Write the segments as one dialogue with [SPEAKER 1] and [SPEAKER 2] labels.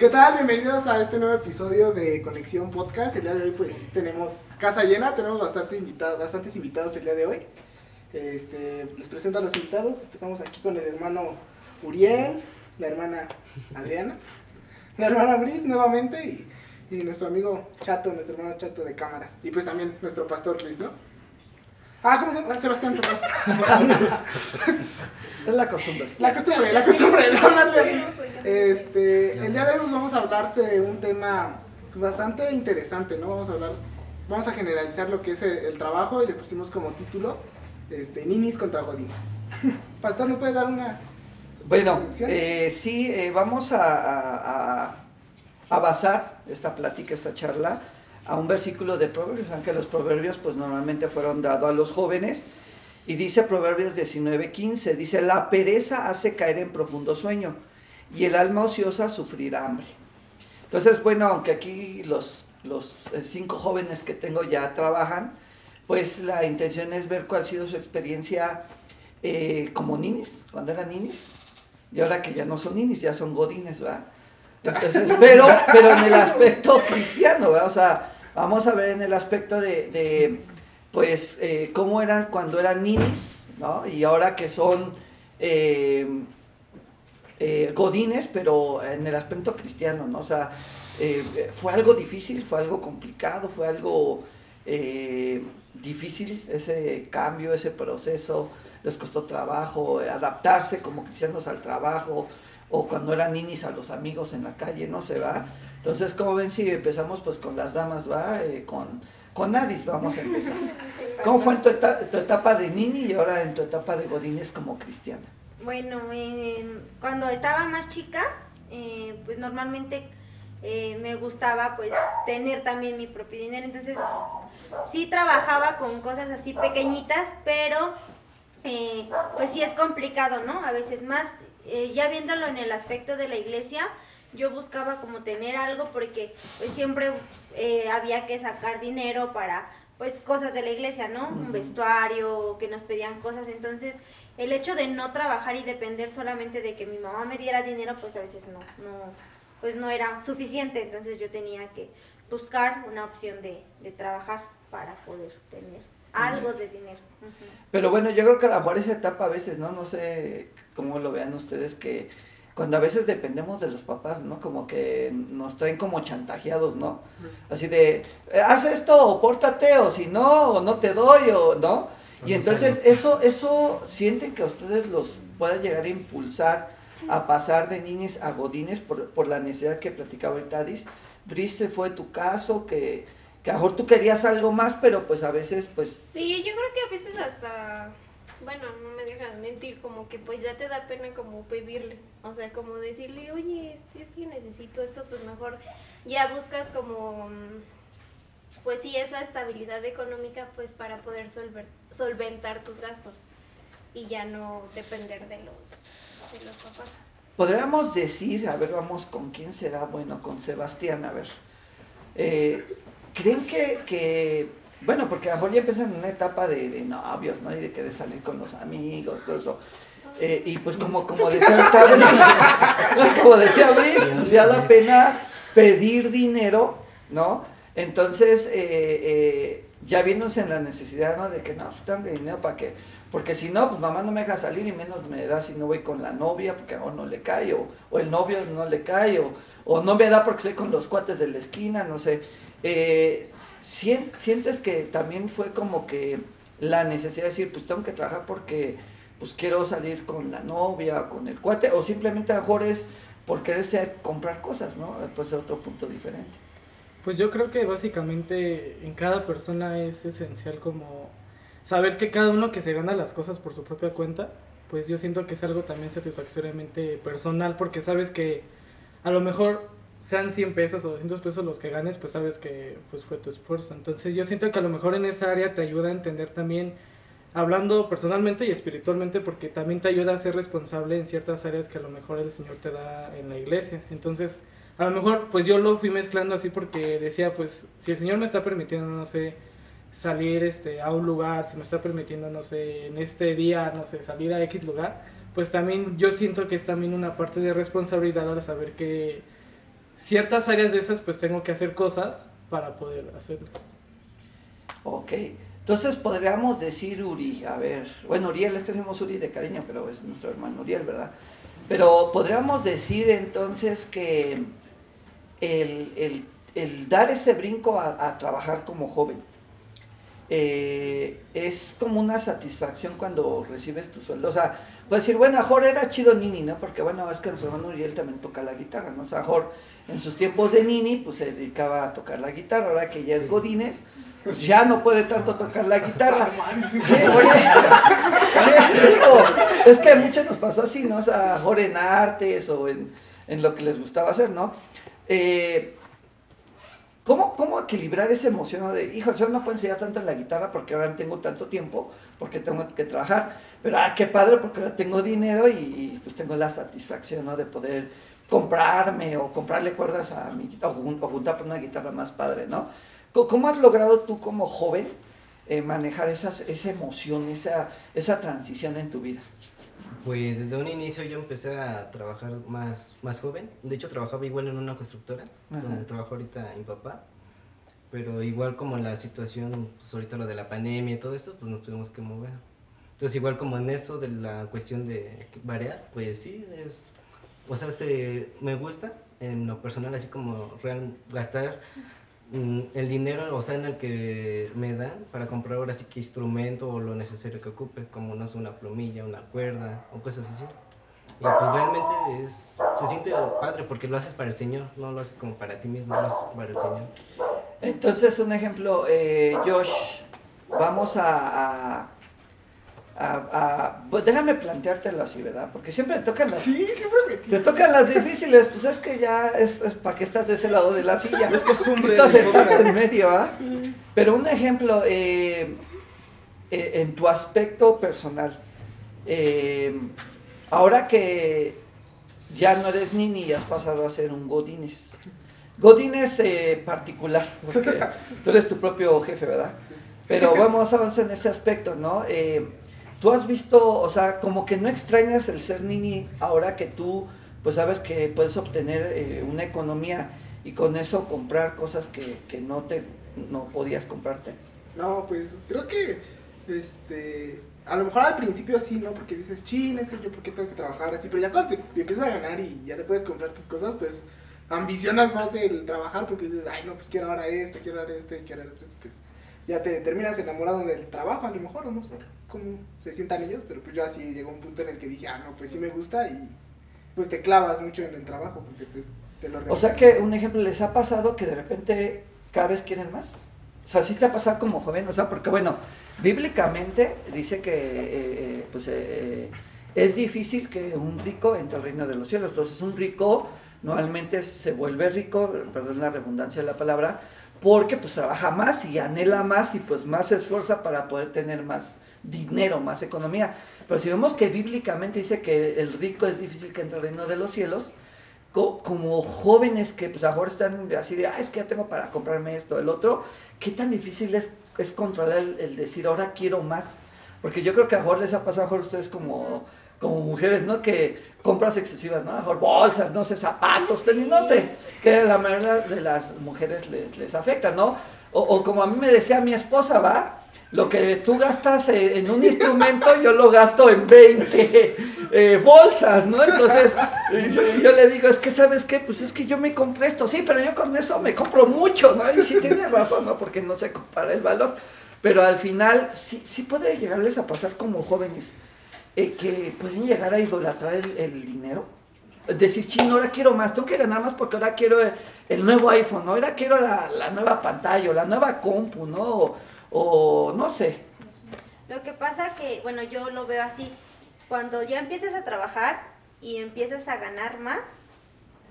[SPEAKER 1] ¿Qué tal? Bienvenidos a este nuevo episodio de Conexión Podcast. El día de hoy pues tenemos casa llena, tenemos bastante invitados, bastantes invitados el día de hoy. Este, les presento a los invitados. Empezamos aquí con el hermano Uriel, la hermana Adriana, la hermana Bris nuevamente y, y nuestro amigo Chato, nuestro hermano Chato de cámaras. Y pues también nuestro pastor Luis, ¿no? Ah, ¿cómo se llama? Sebastián, perdón.
[SPEAKER 2] Es la costumbre.
[SPEAKER 1] La costumbre, la costumbre de hablarle así. Este, el día de hoy pues, vamos a hablar de un tema bastante interesante, ¿no? Vamos a hablar, vamos a generalizar lo que es el, el trabajo y le pusimos como título, este, Ninis contra Godines. Pastor, ¿me puede dar una
[SPEAKER 2] Bueno, eh, sí, eh, vamos a, a- a- a basar esta plática, esta charla, a un versículo de Proverbios, aunque los proverbios pues normalmente fueron dados a los jóvenes. Y dice Proverbios 19:15, dice, la pereza hace caer en profundo sueño y el alma ociosa sufrirá hambre. Entonces, bueno, aunque aquí los, los eh, cinco jóvenes que tengo ya trabajan, pues la intención es ver cuál ha sido su experiencia eh, como ninis, cuando eran ninis, y ahora que ya no son ninis, ya son godines, ¿verdad? Entonces, pero, pero en el aspecto cristiano, ¿verdad? O sea, vamos a ver en el aspecto de, de, pues, eh, cómo eran cuando eran ninis, ¿no? Y ahora que son eh, eh, godines, pero en el aspecto cristiano, ¿no? O sea, eh, fue algo difícil, fue algo complicado, fue algo eh, difícil ese cambio, ese proceso, les costó trabajo adaptarse como cristianos al trabajo, o cuando eran ninis a los amigos en la calle, no se va. Entonces, como ven, si empezamos pues con las damas, va, con, con Adis vamos a empezar. ¿Cómo fue en tu, eta- tu etapa de nini y ahora en tu etapa de godines como cristiana?
[SPEAKER 3] Bueno, en- cuando estaba más chica, eh, pues normalmente eh, me gustaba pues tener también mi propio dinero, entonces sí trabajaba con cosas así pequeñitas, pero eh, pues sí es complicado, ¿no? A veces más, eh, ya viéndolo en el aspecto de la iglesia, yo buscaba como tener algo porque pues siempre eh, había que sacar dinero para pues cosas de la iglesia, ¿no? Un vestuario, que nos pedían cosas, entonces el hecho de no trabajar y depender solamente de que mi mamá me diera dinero, pues a veces no, no, pues no era suficiente, entonces yo tenía que buscar una opción de, de trabajar para poder tener algo de dinero.
[SPEAKER 2] Pero bueno, yo creo que a lo mejor esa etapa a veces, ¿no? No sé cómo lo vean ustedes, que cuando a veces dependemos de los papás, ¿no? Como que nos traen como chantajeados, ¿no? Así de, eh, haz esto, o pórtate, o si no, o no te doy, o no. Y entonces eso, eso sienten que a ustedes los pueda llegar a impulsar a pasar de niños a godines por, por la necesidad que platicaba ahorita Adis. Brice fue tu caso, que, que a lo mejor tú querías algo más, pero pues a veces pues
[SPEAKER 4] Sí, yo creo que a veces hasta, bueno, no me dejas mentir, como que pues ya te da pena como pedirle, o sea, como decirle, oye, es que necesito esto, pues mejor ya buscas como, mm, pues sí, esa estabilidad económica pues para poder solver- solventar tus gastos y ya no depender de los, de los papás.
[SPEAKER 2] Podríamos decir, a ver, vamos con quién será, bueno, con Sebastián, a ver. Eh, ¿Creen que, que, bueno, porque a lo mejor ya empiezan en una etapa de, de novios, ¿no? Y de querer salir con los amigos, todo eso. Eh, y pues como, como decía Brice, como decía Brice, pues ya da pena pedir dinero, ¿no? Entonces, eh, eh, ya viéndose en la necesidad, ¿no? De que no, pues tengo dinero para que, porque si no, pues mamá no me deja salir y menos me da si no voy con la novia, porque o no le cae, o, o el novio no le cae, o, o no me da porque estoy con los cuates de la esquina, no sé. Eh, sien- ¿Sientes que también fue como que la necesidad de decir, pues tengo que trabajar porque pues quiero salir con la novia, con el cuate, o simplemente a lo mejor es por quererse comprar cosas, ¿no? Pues es otro punto diferente.
[SPEAKER 5] Pues yo creo que básicamente en cada persona es esencial como saber que cada uno que se gana las cosas por su propia cuenta, pues yo siento que es algo también satisfactoriamente personal porque sabes que a lo mejor sean 100 pesos o 200 pesos los que ganes, pues sabes que pues fue tu esfuerzo. Entonces yo siento que a lo mejor en esa área te ayuda a entender también, hablando personalmente y espiritualmente, porque también te ayuda a ser responsable en ciertas áreas que a lo mejor el Señor te da en la iglesia. Entonces, a lo mejor pues yo lo fui mezclando así porque decía, pues si el Señor me está permitiendo, no sé, salir este a un lugar, si me está permitiendo, no sé, en este día, no sé, salir a X lugar, pues también yo siento que es también una parte de responsabilidad al saber que ciertas áreas de esas pues tengo que hacer cosas para poder hacerlas.
[SPEAKER 2] Ok. Entonces podríamos decir Uri, a ver, bueno, Uriel, es que hacemos Uri de cariño, pero es nuestro hermano Uriel, ¿verdad? Pero podríamos decir entonces que el, el- el dar ese brinco a, a trabajar como joven eh, es como una satisfacción cuando recibes tu sueldo. O sea, puedes decir, bueno, Jorge era chido Nini, ¿no? Porque bueno, es que nuestro hermano Uriel también toca la guitarra, ¿no? O sea, Jorge en sus tiempos de Nini, pues se dedicaba a tocar la guitarra, ahora que ya es Godínez, pues ya no puede tanto tocar la guitarra. Es que a muchos nos pasó así, ¿no? O sea, mejor en artes o en, en lo que les gustaba hacer, ¿no? Eh, ¿cómo, ¿Cómo equilibrar esa emoción de, hijo, yo no puedo enseñar tanto la guitarra porque ahora no tengo tanto tiempo, porque tengo que trabajar, pero ah, qué padre porque ahora tengo dinero y, pues tengo la satisfacción, ¿no? De poder comprarme o comprarle cuerdas a mi guitarra o, jun- o juntar por una guitarra más padre, ¿no? ¿Cómo- ¿Cómo has logrado tú como joven eh, manejar esas, esa emoción, esa, esa transición en tu vida?
[SPEAKER 6] Pues desde un inicio yo empecé a trabajar más, más joven. De hecho trabajaba igual en una constructora,
[SPEAKER 2] Ajá.
[SPEAKER 6] donde trabajo ahorita mi papá. Pero igual como la situación, pues ahorita lo de la pandemia y todo esto, pues nos tuvimos que mover. Entonces igual como en eso de la cuestión de variar, pues sí, es... O sea, se, me gusta en lo personal así como real gastar el dinero, o sea, en el que me dan para comprar ahora sí que instrumento o lo necesario que ocupe, como no sé, una plumilla, una cuerda o cosas así. Y pues realmente es, se siente padre porque lo haces para el Señor, no lo haces como para ti mismo, lo haces para el Señor.
[SPEAKER 2] Entonces, un ejemplo, eh, Josh, vamos a, a- a- pues déjame planteártelo así, ¿verdad? Porque siempre te tocan las,
[SPEAKER 1] Sí, siempre me
[SPEAKER 2] te tocan las difíciles, pues es que ya es, para que estás de ese lado de la silla.
[SPEAKER 5] Es costumbre.
[SPEAKER 2] Estás sentado en medio, ¿ah? Pero un ejemplo, eh, eh, en tu aspecto personal, eh, ahora que ya no eres Nini y has pasado a ser un Godínez. Godínez eh, particular, porque tú eres tu propio jefe, ¿verdad? Pero vamos a avanzar en este aspecto, ¿no? Eh, tú has visto, o sea, como que no extrañas el ser Nini ahora que tú, pues sabes que puedes obtener eh, una economía y con eso comprar cosas que, que no te no podías comprarte.
[SPEAKER 1] No, pues creo que, este, a lo mejor al principio sí, ¿no? Porque dices, chin, es que yo por qué tengo que trabajar así, pero ya cuando te empiezas a ganar y ya te puedes comprar tus cosas, pues ambicionas más el trabajar porque dices, ay, no, pues quiero ahora esto, quiero ahora esto, quiero ahora esto, pues ya te terminas enamorado del trabajo, a lo mejor, no sé cómo se sientan ellos, pero pues yo así llegó un punto en el que dije, ah, no, pues sí me gusta y pues te clavas mucho en el trabajo porque pues te lo
[SPEAKER 2] O sea que un ejemplo, ¿les ha pasado que de repente cada vez quieren más? O sea, sí te ha pasado como joven, o sea, porque bueno, bíblicamente dice que eh, eh, pues, eh, eh, es difícil que un rico entre al reino de los cielos. Entonces un rico normalmente se vuelve rico, perdón la redundancia de la palabra, porque pues trabaja más y anhela más y pues más se esfuerza para poder tener más dinero, más economía. Pero si vemos que bíblicamente dice que el rico es difícil que entre al reino de los cielos, co- como jóvenes que pues ahora están así de, ah, es que ya tengo para comprarme esto, el otro, ¿qué tan difícil es, es controlar el, el decir, ahora quiero más? Porque yo creo que a mejor les ha pasado a ustedes como, como mujeres, ¿no? Que compras excesivas, ¿no? Mejor bolsas, no sé, zapatos, tenis, no sé, que la mayoría de las mujeres les, les afecta, ¿no? O, o como a mí me decía mi esposa, ¿va? Lo que tú gastas eh, en un instrumento, yo lo gasto en 20 eh, bolsas, ¿no? Entonces, yo, yo le digo, es que, ¿sabes qué? Pues es que yo me compré esto, sí, pero yo con eso me compro mucho, ¿no? Y sí tiene razón, ¿no? Porque no se compara el valor. Pero al final, sí, sí puede llegarles a pasar como jóvenes, eh, que pueden llegar a idolatrar el, el dinero. Decir, chino, ahora quiero más, tengo que ganar más porque ahora quiero el, nuevo iPhone, ¿no? ahora quiero la, la nueva pantalla, o la nueva compu, ¿no? O no sé.
[SPEAKER 3] Lo que pasa que, bueno, yo lo veo así, cuando ya empiezas a trabajar y empiezas a ganar más,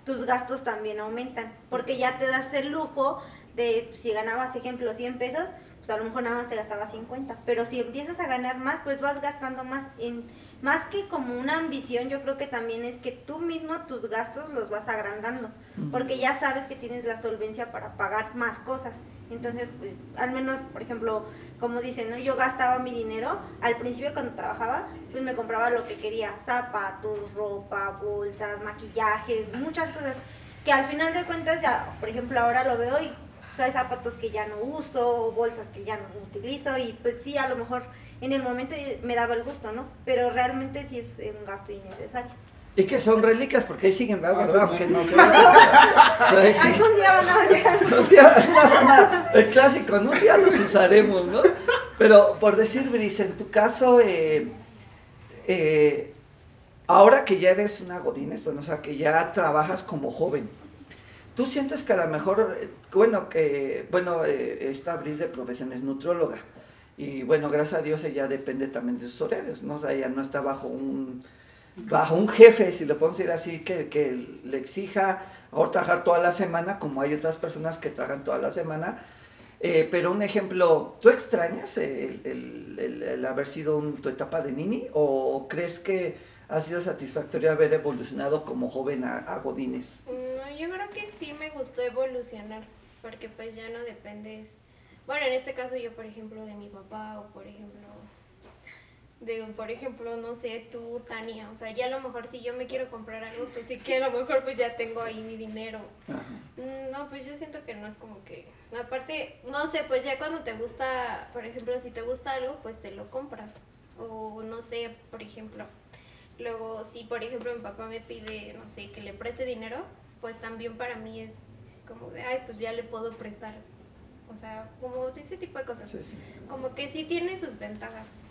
[SPEAKER 3] tus gastos también aumentan, porque ya te das el lujo de, si ganabas, ejemplo, 100 pesos, pues a lo mejor nada más te gastabas 50, pero si empiezas a ganar más, pues vas gastando más, en, más que como una ambición, yo creo que también es que tú mismo tus gastos los vas agrandando, porque ya sabes que tienes la solvencia para pagar más cosas. Entonces, pues, al menos, por ejemplo, como dicen, ¿no? Yo gastaba mi dinero, al principio cuando trabajaba, pues me compraba lo que quería, zapatos, ropa, bolsas, maquillajes, muchas cosas, que al final de cuentas ya, por ejemplo, ahora lo veo y hay zapatos que ya no uso, bolsas que ya no utilizo y pues sí, a lo mejor en el momento me daba el gusto, ¿no? Pero realmente sí es un gasto innecesario.
[SPEAKER 2] Y que son reliquias porque ahí siguen, ¿verdad?
[SPEAKER 1] Ah.
[SPEAKER 2] Aunque no se Ahí sí.
[SPEAKER 3] Algún día van a algo.
[SPEAKER 2] Un día, no pasa nada. el clásico, ¿no? Un día los usaremos, ¿no? Pero por decir, Brice, en tu caso, eh, eh, ahora que ya eres una Godínez, bueno, o sea, que ya trabajas como joven, ¿tú sientes que a lo mejor, eh, bueno, que, bueno, eh, esta Brice de profesión es nutrióloga, y bueno, gracias a Dios ella depende también de sus horarios, ¿no? O sea, ella no está bajo un, bajo un jefe, si lo podemos decir así, que, que le exija ahora trabajar toda la semana, como hay otras personas que trabajan toda la semana. Eh, pero un ejemplo, ¿tú extrañas el, el- haber sido tu etapa de nini o crees que ha sido satisfactorio haber evolucionado como joven a, a Godínez?
[SPEAKER 4] No, yo creo que sí me gustó evolucionar, porque pues ya no dependes, bueno, en este caso yo, por ejemplo, de mi papá o por ejemplo, de, por ejemplo, no sé, tú, Tania, o sea, ya a lo mejor si yo me quiero comprar algo, pues sí que a lo mejor pues ya tengo ahí mi dinero.
[SPEAKER 2] Ajá.
[SPEAKER 4] Mm, No, pues yo siento que no es como que, aparte, no sé, pues ya cuando te gusta, por ejemplo, si te gusta algo, pues te lo compras. O no sé, por ejemplo, luego si por ejemplo mi papá me pide, no sé, que le preste dinero, pues también para mí es como de, ay, pues ya le puedo prestar. O sea, como ese tipo de cosas.
[SPEAKER 2] Sí, sí.
[SPEAKER 4] Como que sí tiene sus ventajas.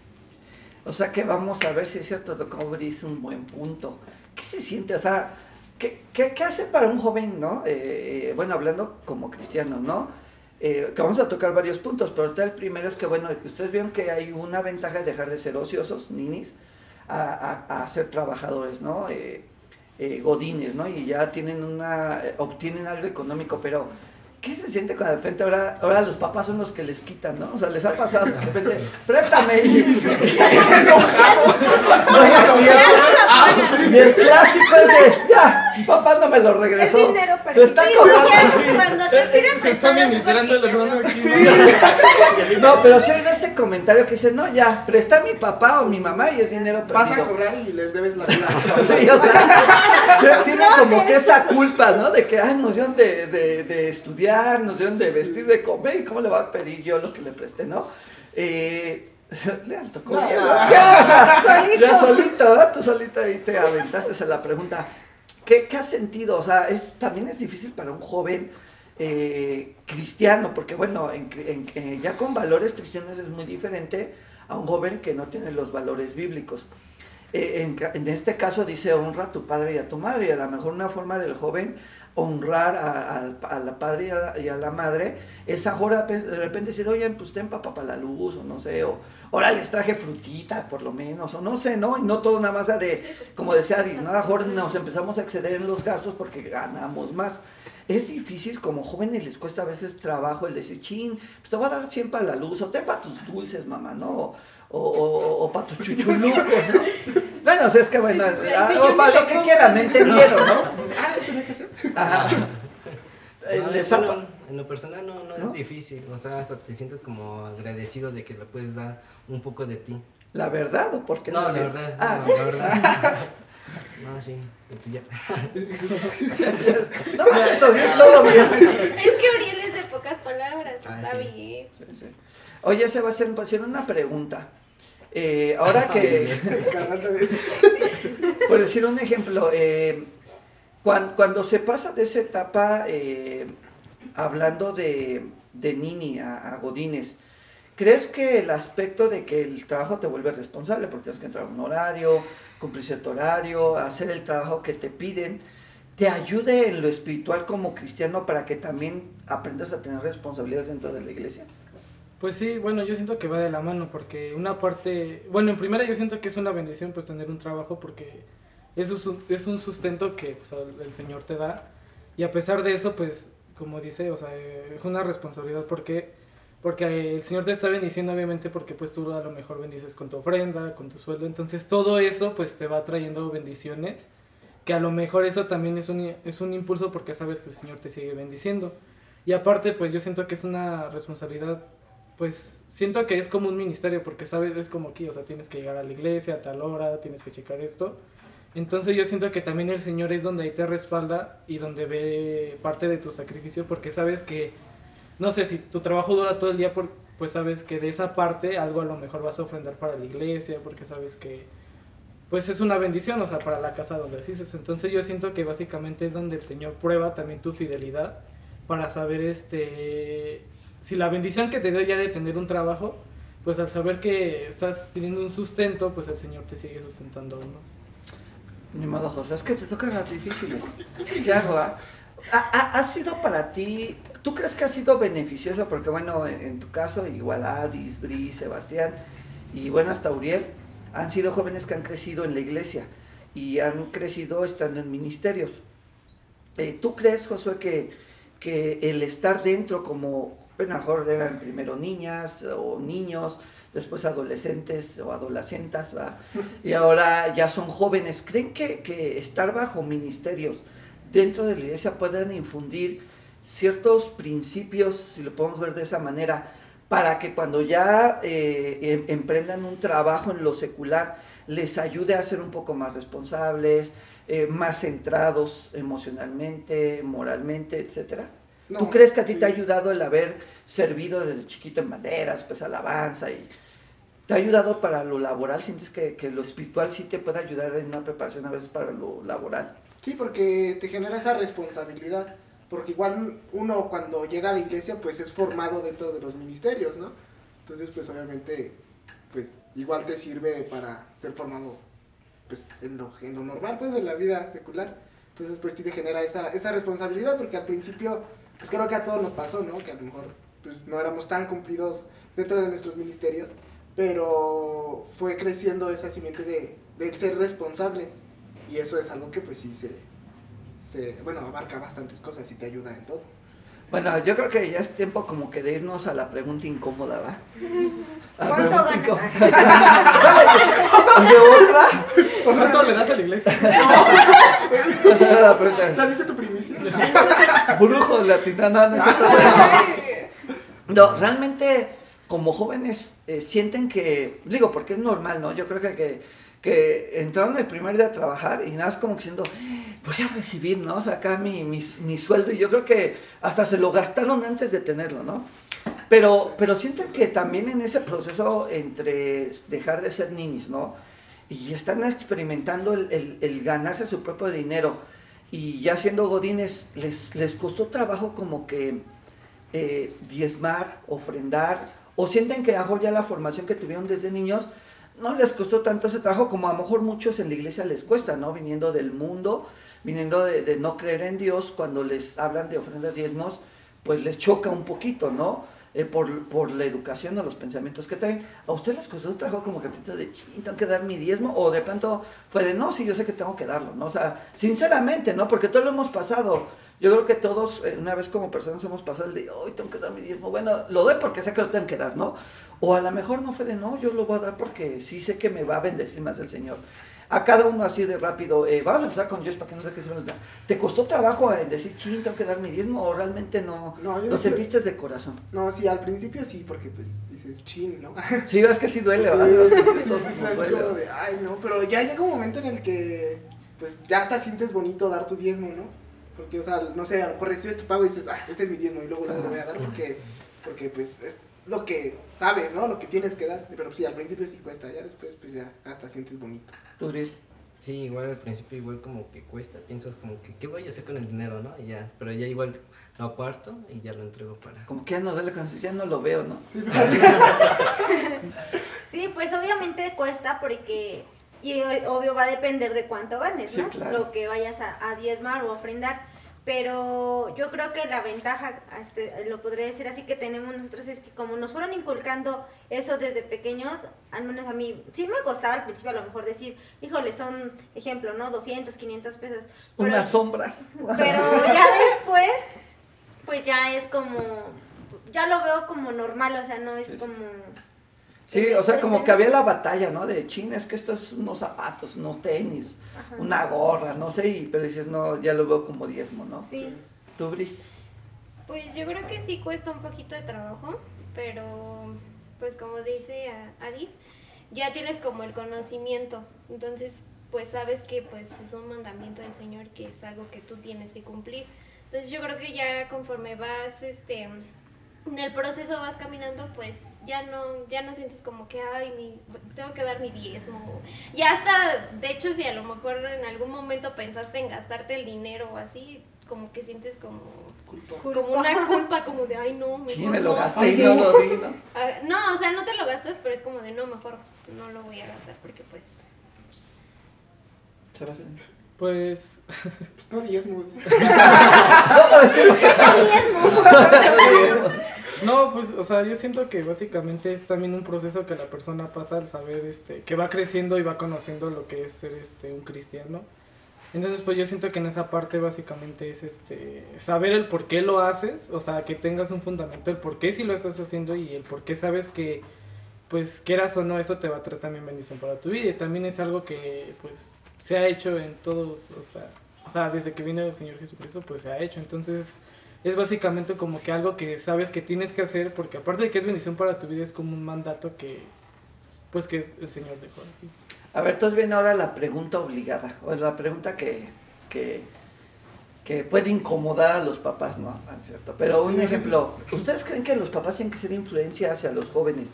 [SPEAKER 2] O sea que vamos a ver si es cierto Aubrey hizo un buen punto. ¿Qué se siente? O sea, ¿qué, qué, qué hace para un joven, no? Eh, bueno, hablando como cristiano, ¿no? Eh, que vamos a tocar varios puntos, pero el primero es que, bueno, ustedes vieron que hay una ventaja de dejar de ser ociosos, ninis, a, a- a ser trabajadores, ¿no? Eh, eh, godines, ¿no? Y ya tienen una, eh, obtienen algo económico, pero ¿qué se siente cuando de repente ahora, ahora los papás son los que les quitan, ¿no? O sea, les ha pasado de repente, préstame. No, y, el, y el clásico es de, ya, papá no me lo
[SPEAKER 3] Es
[SPEAKER 2] regresó.
[SPEAKER 3] dinero
[SPEAKER 2] Se
[SPEAKER 3] perdido.
[SPEAKER 2] está
[SPEAKER 3] Sí,
[SPEAKER 2] cobrando, sí.
[SPEAKER 3] Cuando te piden
[SPEAKER 5] Se está
[SPEAKER 3] prestado es
[SPEAKER 5] ministrando el hermano
[SPEAKER 3] no-
[SPEAKER 5] aquí. ¿no?
[SPEAKER 2] No, pero si hay ese comentario que dice, no, ya, presta a mi papá o mi mamá y es dinero
[SPEAKER 1] Vas a
[SPEAKER 2] perdido.
[SPEAKER 1] cobrar y les debes la vida.
[SPEAKER 2] Sí, o sea, tiene como que esa culpa, ¿no? De que, ay, nos dieron de, de, de estudiar, nos dieron de vestir, de comer, ¿y cómo le va a pedir yo lo que le presté, no? Eh, le tocó
[SPEAKER 1] No,
[SPEAKER 2] bien,
[SPEAKER 1] no.
[SPEAKER 2] ¿no? Ya,
[SPEAKER 3] Solito.
[SPEAKER 2] ya solito, ¿no? Tú solito ahí te aventaste a la pregunta. ¿Qué, qué has sentido? O sea, es, también es difícil para un joven eh, cristiano, porque bueno, en- en- en- ya con valores cristianos es muy diferente a un joven que no tiene los valores bíblicos. Eh, en, en este caso dice honra a tu padre y a tu madre, y a lo mejor una forma del joven honrar a, a- a la padre y a la, y a la madre es ahora pues, de repente decir, oye, pues ten papá para la luz, o no sé, o ahora les traje frutita por lo menos, o no sé, ¿no? Y no todo nada más de, como decía Adis, ¿no? A lo mejor nos empezamos a exceder en los gastos porque ganamos más. Es difícil, como jóvenes les cuesta a veces trabajo el decir, chin, pues te voy a dar 100 para la luz, o ten para tus dulces, mamá, ¿no? O, o, o para tus chuchulucos, ¿no? Bueno, o sea, es que bueno,
[SPEAKER 4] Sí,
[SPEAKER 2] ah, o para lo que quieran, me entendieron, ¿no?
[SPEAKER 1] Ah, ¿sí tenía que hacer?
[SPEAKER 2] Ajá. Eh,
[SPEAKER 6] No,
[SPEAKER 2] les
[SPEAKER 6] bueno, en lo personal no, no,
[SPEAKER 2] ¿No?
[SPEAKER 6] es difícil, o sea, hasta te sientes como agradecido de que le puedes dar un poco de ti.
[SPEAKER 2] ¿La verdad o por qué
[SPEAKER 6] No, la
[SPEAKER 2] le-
[SPEAKER 6] verdad,
[SPEAKER 2] Ah,
[SPEAKER 6] no, la verdad. No, sí, pues ya.
[SPEAKER 2] no más eso, bien, todo bien.
[SPEAKER 4] Es que Uriel es de pocas palabras,
[SPEAKER 6] Ah,
[SPEAKER 4] está
[SPEAKER 6] sí.
[SPEAKER 4] bien.
[SPEAKER 2] Sí, sí. Oye, Sebastián, pues hacer una pregunta. Eh, ahora que, por decir un ejemplo, eh, cuan- cuando, se pasa de esa etapa, eh, hablando de, de Nini a, a Godínez, ¿crees que el aspecto de que el trabajo te vuelve responsable, porque tienes que entrar a un horario, cumplir cierto horario, hacer el trabajo que te piden, te ayude en lo espiritual como cristiano para que también aprendas a tener responsabilidades dentro de la iglesia?
[SPEAKER 5] Pues sí, bueno, yo siento que va de la mano porque una parte, bueno, en primera yo siento que es una bendición pues tener un trabajo porque es un, es un sustento que pues, el Señor te da y a pesar de eso pues como dice, o sea, es una responsabilidad porque porque el Señor te está bendiciendo obviamente porque pues tú a lo mejor bendices con tu ofrenda, con tu sueldo, entonces todo eso pues te va trayendo bendiciones que a lo mejor eso también es un, es un impulso porque sabes que el Señor te sigue bendiciendo. Y aparte, pues yo siento que es una responsabilidad, pues siento que es como un ministerio porque sabes, es como aquí, o sea, tienes que llegar a la iglesia a tal hora, tienes que checar esto. Entonces yo siento que también el Señor es donde ahí te respalda y donde ve parte de tu sacrificio porque sabes que, no sé, si tu trabajo dura todo el día, por, pues sabes que de esa parte algo a lo mejor vas a ofrendar para la iglesia porque sabes que pues es una bendición, o sea, para la casa donde asistes. Entonces yo siento que básicamente es donde el Señor prueba también tu fidelidad para saber este si la bendición que te dio ya de tener un trabajo, pues al saber que estás teniendo un sustento, pues el Señor te sigue sustentando aún más.
[SPEAKER 2] Ni modo, José, es que te tocan las difíciles. ¿Qué hago? ah? ¿Ha, ha, ha sido para ti, tú crees que ha sido beneficioso? Porque bueno, en, en tu caso, igual Adis, Bri, Sebastián y bueno, hasta Uriel, han sido jóvenes que han crecido en la iglesia y han crecido estando en ministerios. Eh, ¿Tú crees, Josué, que, que el estar dentro como, a lo mejor eran primero niñas o niños, después adolescentes o adolescentes, ¿va? y ahora ya son jóvenes, ¿creen que, que estar bajo ministerios dentro de la iglesia pueden infundir ciertos principios, si lo podemos ver de esa manera, para que cuando ya eh, em- emprendan un trabajo en lo secular, les ayude a ser un poco más responsables, eh, más centrados emocionalmente, moralmente, etcétera? ¿Tú crees que a ti
[SPEAKER 1] sí.
[SPEAKER 2] te ha ayudado el haber servido desde chiquito en banderas, pues alabanza y te ha ayudado para lo laboral? ¿Sientes que, que lo espiritual sí te puede ayudar en una preparación a veces para lo laboral?
[SPEAKER 1] Sí, porque te genera esa responsabilidad. Porque igual uno cuando llega a la iglesia, pues es formado dentro de los ministerios, ¿no? Entonces, pues obviamente, pues igual te sirve para ser formado, pues en lo, en lo normal, pues de la vida secular. Entonces, pues sí te genera esa, esa responsabilidad, porque al principio, pues creo que a todos nos pasó, ¿no? Que a lo mejor, pues no éramos tan cumplidos dentro de nuestros ministerios, pero fue creciendo esa simiente de, de ser responsables. Y eso es algo que pues sí se, se, bueno, abarca bastantes cosas y te ayuda en todo.
[SPEAKER 2] Bueno, yo creo que ya es tiempo como que de irnos a la pregunta incómoda, ¿va? A la
[SPEAKER 3] ¿Cuánto ganas?
[SPEAKER 2] incómoda. ¿De otra?
[SPEAKER 5] ¿Cuánto le das a la iglesia?
[SPEAKER 2] Esa era la pregunta.
[SPEAKER 1] ¿Ya diste tu primicia?
[SPEAKER 2] Brujo latino, no, no es cierto. No, realmente como jóvenes eh, sienten que, digo, porque es normal, ¿no? Yo creo que, que, que entraron el primer día a trabajar y nada, más como que siendo, voy a recibir, ¿no? O mi, mi, sueldo y yo creo que hasta se lo gastaron antes de tenerlo, ¿no? Pero, pero sienten que también en ese proceso entre dejar de ser ninis, ¿no? Y están experimentando el, el- ganarse su propio dinero. Y ya siendo godines, les, les costó trabajo como que eh, diezmar, ofrendar, o sienten que a ya la formación que tuvieron desde niños no les costó tanto ese trabajo como a lo mejor muchos en la iglesia les cuesta, ¿no? Viniendo del mundo, viniendo de, de no creer en Dios, cuando les hablan de ofrendas diezmos, pues les choca un poquito, ¿no? Eh, por, por la educación o los pensamientos que traen. ¿A usted les costó un trabajo como que de ching, tengo que dar mi diezmo? O de pronto fue de no, sí, yo sé que tengo que darlo, ¿no? O sea, sinceramente, ¿no? Porque todos lo hemos pasado. Yo creo que todos, eh, una vez como personas, hemos pasado el de, hoy tengo que dar mi diezmo. Bueno, lo doy porque sé que lo tengo que dar, ¿no? O a lo mejor no fue de, no, yo lo voy a dar porque sí sé que me va a bendecir más el Señor. A cada uno así de rápido, eh, vamos a empezar con Dios para que no se que se nos da. ¿Te costó trabajo en decir, ching, tengo que dar mi diezmo? ¿O realmente no,
[SPEAKER 1] No, yo
[SPEAKER 2] lo
[SPEAKER 1] no
[SPEAKER 2] sentiste de corazón?
[SPEAKER 1] No, sí, al principio sí, porque pues dices, chin, ¿no?
[SPEAKER 2] Sí, ves que sí duele, ¿verdad?
[SPEAKER 1] sí, es como de, ay, no, pero ya llega un momento en el que, pues, ya hasta sientes bonito dar tu diezmo, ¿no? Porque, o sea, no sé, a lo mejor recibes tu pago y dices, ah, este es mi diezmo y luego luego lo voy a dar porque, porque, pues, es lo que sabes, ¿no? Lo que tienes que dar. Pero sí, al principio sí cuesta, ya después, pues, ya hasta sientes bonito.
[SPEAKER 2] Tú.
[SPEAKER 6] Sí, igual al principio igual como que cuesta, piensas como que qué voy a hacer con el dinero, ¿no? Y ya, pero ya igual lo aparto y ya lo entrego para...
[SPEAKER 2] Como que ya no duele cuando ya no lo veo, ¿no?
[SPEAKER 1] Sí,
[SPEAKER 3] Sí, pues obviamente cuesta porque, y obvio va a depender de cuánto ganes,
[SPEAKER 2] Sí,
[SPEAKER 3] ¿no?
[SPEAKER 2] claro.
[SPEAKER 3] Lo que vayas a, a diezmar o ofrendar. Pero yo creo que la ventaja, este, lo podría decir así que tenemos nosotros es que como nos fueron inculcando eso desde pequeños, al menos a mí, sí me costaba al principio a lo mejor decir, híjole, son, ejemplo, ¿no? 200, 500 pesos. Pero-
[SPEAKER 2] Unas sombras.
[SPEAKER 3] pero ya después, pues ya es como, ya lo veo como normal, o sea, no es como...
[SPEAKER 2] Sí, o sea, como que había la batalla, ¿no? De chin, es que estos unos zapatos, unos tenis,
[SPEAKER 3] Ajá.
[SPEAKER 2] una gorra, no sé, y, pero dices, no, ya lo veo como diezmo, ¿no?
[SPEAKER 3] Sí.
[SPEAKER 2] Tú, Bris.
[SPEAKER 4] Pues yo creo que sí cuesta un poquito de trabajo, pero pues como dice Adis, ya tienes como el conocimiento, entonces pues sabes que pues es un mandamiento del Señor que es algo que tú tienes que cumplir. Entonces yo creo que ya conforme vas este en el proceso vas caminando, pues ya no ya no sientes como que ay, mi tengo que dar mi diezmo. Ya hasta de hecho si a lo mejor en algún momento pensaste en gastarte el dinero o así, como que sientes como
[SPEAKER 1] Culpa.
[SPEAKER 4] como una culpa como de ay no, mejor
[SPEAKER 2] Sí, me lo
[SPEAKER 4] no,
[SPEAKER 2] gasté y no lo di, ¿no?
[SPEAKER 4] Ah, no, o sea, no te lo gastas, pero es como de no, mejor no lo voy a gastar porque pues.
[SPEAKER 5] Pues
[SPEAKER 1] Pues no diezmo.
[SPEAKER 5] No, pues, o sea, yo siento que básicamente es también un proceso que la persona pasa al saber, este, que va creciendo y va conociendo lo que es ser, este, un cristiano. Entonces, pues yo siento que en esa parte básicamente es, este, saber el por qué lo haces, o sea, que tengas un fundamento, el por qué si lo estás haciendo y el por qué sabes que, pues, quieras o no, eso te va a traer también bendición para tu vida. Y también es algo que, pues, se ha hecho en todos, o o sea, desde que vino el Señor Jesucristo, pues se ha hecho. Entonces, es básicamente como que algo que sabes que tienes que hacer porque aparte de que es bendición para tu vida es como un mandato que pues que el Señor dejó aquí.
[SPEAKER 2] A ver, entonces viene ahora la pregunta obligada, o la pregunta que, que, que puede incomodar a los papás, ¿no? Ah, ¿Cierto? Pero un ejemplo, ¿ustedes creen que los papás tienen que ser influencia hacia los jóvenes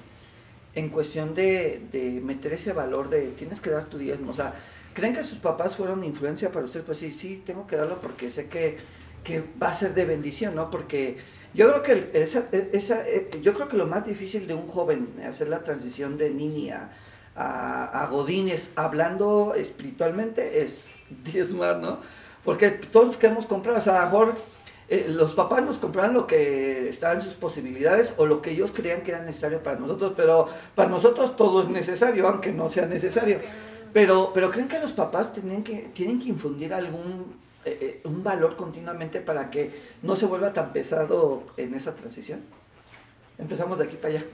[SPEAKER 2] en cuestión de, de meter ese valor de tienes que dar tu diezmo? O sea, ¿creen que sus papás fueron influencia para ustedes? Pues sí, sí, tengo que darlo porque sé que, que va a ser de bendición, ¿no? Porque yo creo que esa, esa, eh, yo creo que lo más difícil de un joven hacer la transición de nini a, a, a Godines hablando espiritualmente es diezmar, ¿no? Porque todos queremos comprar, o sea, a lo mejor eh, los papás nos compraban lo que estaba en sus posibilidades o lo que ellos creían que era necesario para nosotros, pero para nosotros todo es necesario, aunque no sea necesario. Pero, pero ¿creen que los papás tienen que, tienen que infundir algún eh, eh, un valor continuamente para que no se vuelva tan pesado en esa transición? Empezamos de aquí para allá.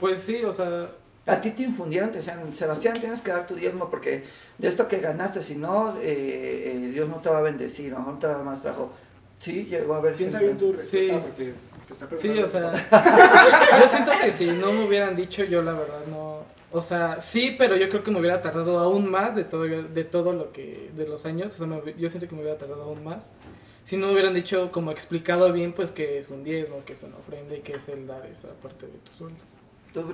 [SPEAKER 5] Pues sí, o sea,
[SPEAKER 2] A ti te infundieron, te decían, Sebastián, tienes que dar tu diezmo porque de esto que ganaste, si no, eh, eh, Dios no te va a bendecir, mejor te va a dar más trabajo. Sí, llegó a ver.
[SPEAKER 1] Piensa bien tu respuesta
[SPEAKER 5] Sí.
[SPEAKER 1] porque te está
[SPEAKER 5] sí,
[SPEAKER 1] preguntando.
[SPEAKER 5] o sea, yo siento que si no me hubieran dicho yo la verdad no, o sea, sí, pero yo creo que me hubiera tardado aún más de todo de todo lo que de los años, o sea, me- yo siento que me hubiera tardado aún más. Si no me hubieran dicho como explicado bien pues que es un diezmo, que es una ofrenda y que es el dar esa parte de tu sueldo.
[SPEAKER 2] ¿Tú,
[SPEAKER 4] mm,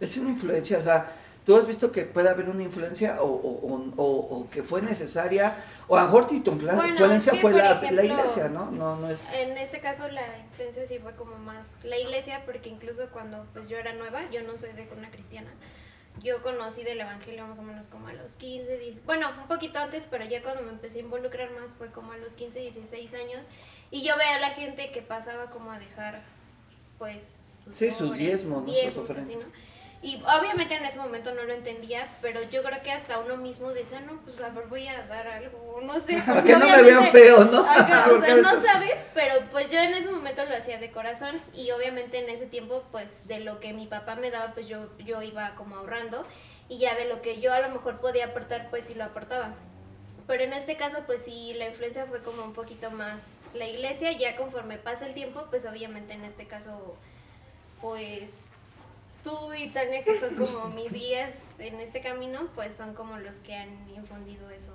[SPEAKER 2] Es una influencia, o sea, ¿tú has visto que puede haber una influencia o, o, o- o- o que fue necesaria? O a lo mejor tu influencia fue la,
[SPEAKER 4] ejemplo,
[SPEAKER 2] la iglesia, ¿no? No, no es...
[SPEAKER 4] en este caso la influencia sí fue como más la iglesia porque incluso cuando pues yo era nueva, yo no soy de cuna cristiana. Yo conocí del evangelio más o menos como a los 15, 10, bueno, un poquito antes, pero ya cuando me empecé a involucrar más fue como a los 15, 16 años y yo veía a la gente que pasaba como a dejar pues
[SPEAKER 2] Sí, sus
[SPEAKER 4] sobres,
[SPEAKER 2] diezmos,
[SPEAKER 4] sus
[SPEAKER 2] ¿no? Sus
[SPEAKER 4] diezmos, así, ¿no? Y obviamente en ese momento no lo entendía, pero yo creo que hasta uno mismo decía, no, pues a ver, voy a dar algo, no sé. Porque
[SPEAKER 2] que no me vean feo, ¿no?
[SPEAKER 4] O sea, no sabes, pero pues yo en ese momento lo hacía de corazón y obviamente en ese tiempo pues de lo que mi papá me daba pues yo, yo iba como ahorrando y ya de lo que yo a lo mejor podía aportar pues sí lo aportaba. Pero en este caso pues sí la influencia fue como un poquito más la iglesia, ya conforme pasa el tiempo pues obviamente en este caso pues tú y Tania que son como mis guías en este camino pues son como los que han infundido eso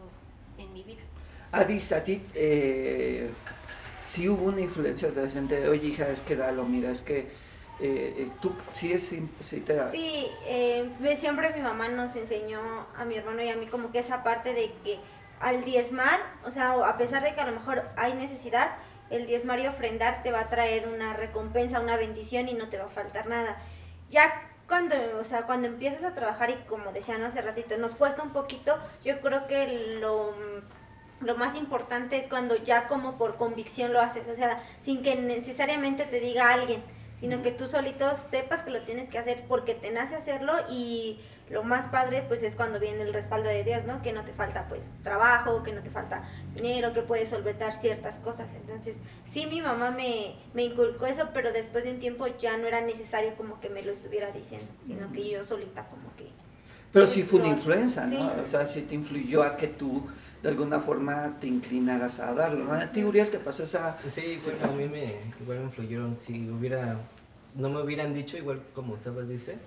[SPEAKER 4] en mi vida.
[SPEAKER 2] Adis, a ti, eh, sí hubo una influencia de gente, oye hija, es que dalo, mira, es que eh, eh, tú sí es, sí te...
[SPEAKER 3] Sí, eh, siempre mi mamá nos enseñó a mi hermano y a mí como que esa parte de que al diezmar, o sea, a pesar de que a lo mejor hay necesidad, el diezmar y ofrendar te va a traer una recompensa, una bendición y no te va a faltar nada. Ya cuando, o sea, cuando empiezas a trabajar y como decían hace ratito, nos cuesta un poquito, yo creo que lo lo más importante es cuando ya como por convicción lo haces, o sea, sin que necesariamente te diga alguien, sino que tú solito sepas que lo tienes que hacer porque te nace hacerlo y lo más padre pues es cuando viene el respaldo de Dios, ¿no? Que no te falta pues trabajo, que no te falta dinero, que puedes solventar ciertas cosas. Entonces, sí, mi mamá me, me inculcó eso, pero después de un tiempo ya no era necesario como que me lo estuviera diciendo, sino que yo solita como que...
[SPEAKER 2] Pero sí fue una influencia, ¿no?
[SPEAKER 3] Sí.
[SPEAKER 2] O sea, sí te influyó a que tú de alguna forma te inclinaras a darlo, ¿no? A ti, Uriel, te pasó esa...
[SPEAKER 6] Sí, bueno, a mí me, igual me influyeron. Si hubiera, no me hubieran dicho, igual como Sebas dice,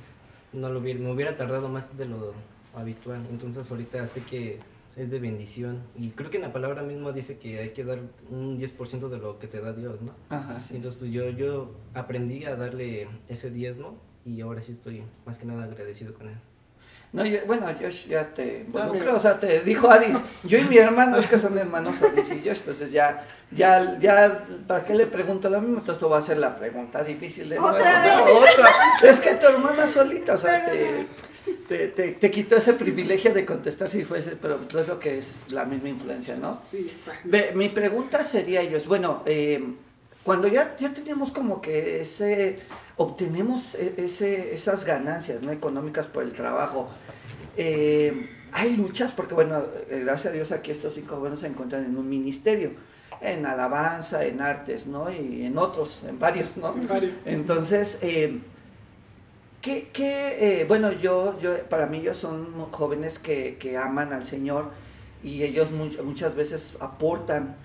[SPEAKER 6] no lo hubiera, me hubiera tardado más de lo habitual. Entonces ahorita sé que es de bendición. Y creo que en la palabra misma dice que hay que dar un 10% de lo que te da Dios, ¿no?
[SPEAKER 2] Ajá, sí.
[SPEAKER 6] Entonces pues yo, yo aprendí a darle ese diezmo y ahora sí estoy más que nada agradecido con él.
[SPEAKER 2] No, yo- bueno, Josh ya te involucró, o sea, te dijo Adis, yo y mi hermano es que son hermanos Adis y Josh, entonces ya, ya, ya, ¿para qué le pregunto lo mismo? Entonces esto va a ser la pregunta difícil de nuevo.
[SPEAKER 3] ¿Otra
[SPEAKER 2] No, otra. Es que tu hermana solita, o sea, te, te, te, te quitó ese privilegio de contestar si fuese, pero creo que es la misma influencia, ¿no?
[SPEAKER 1] Sí.
[SPEAKER 2] Mi pregunta sería ellos, bueno, eh, cuando ya, ya tenemos como que ese, obtenemos e- ese, esas ganancias ¿no? económicas por el trabajo, eh, hay luchas, porque bueno, eh, gracias a Dios aquí estos cinco jóvenes se encuentran en un ministerio, en alabanza, en artes, ¿no? Y en otros, en varios, ¿no?
[SPEAKER 1] Varios.
[SPEAKER 2] Entonces, eh, ¿qué, qué, eh, bueno, yo, yo, para mí ellos son jóvenes que, que aman al Señor y ellos much- muchas veces aportan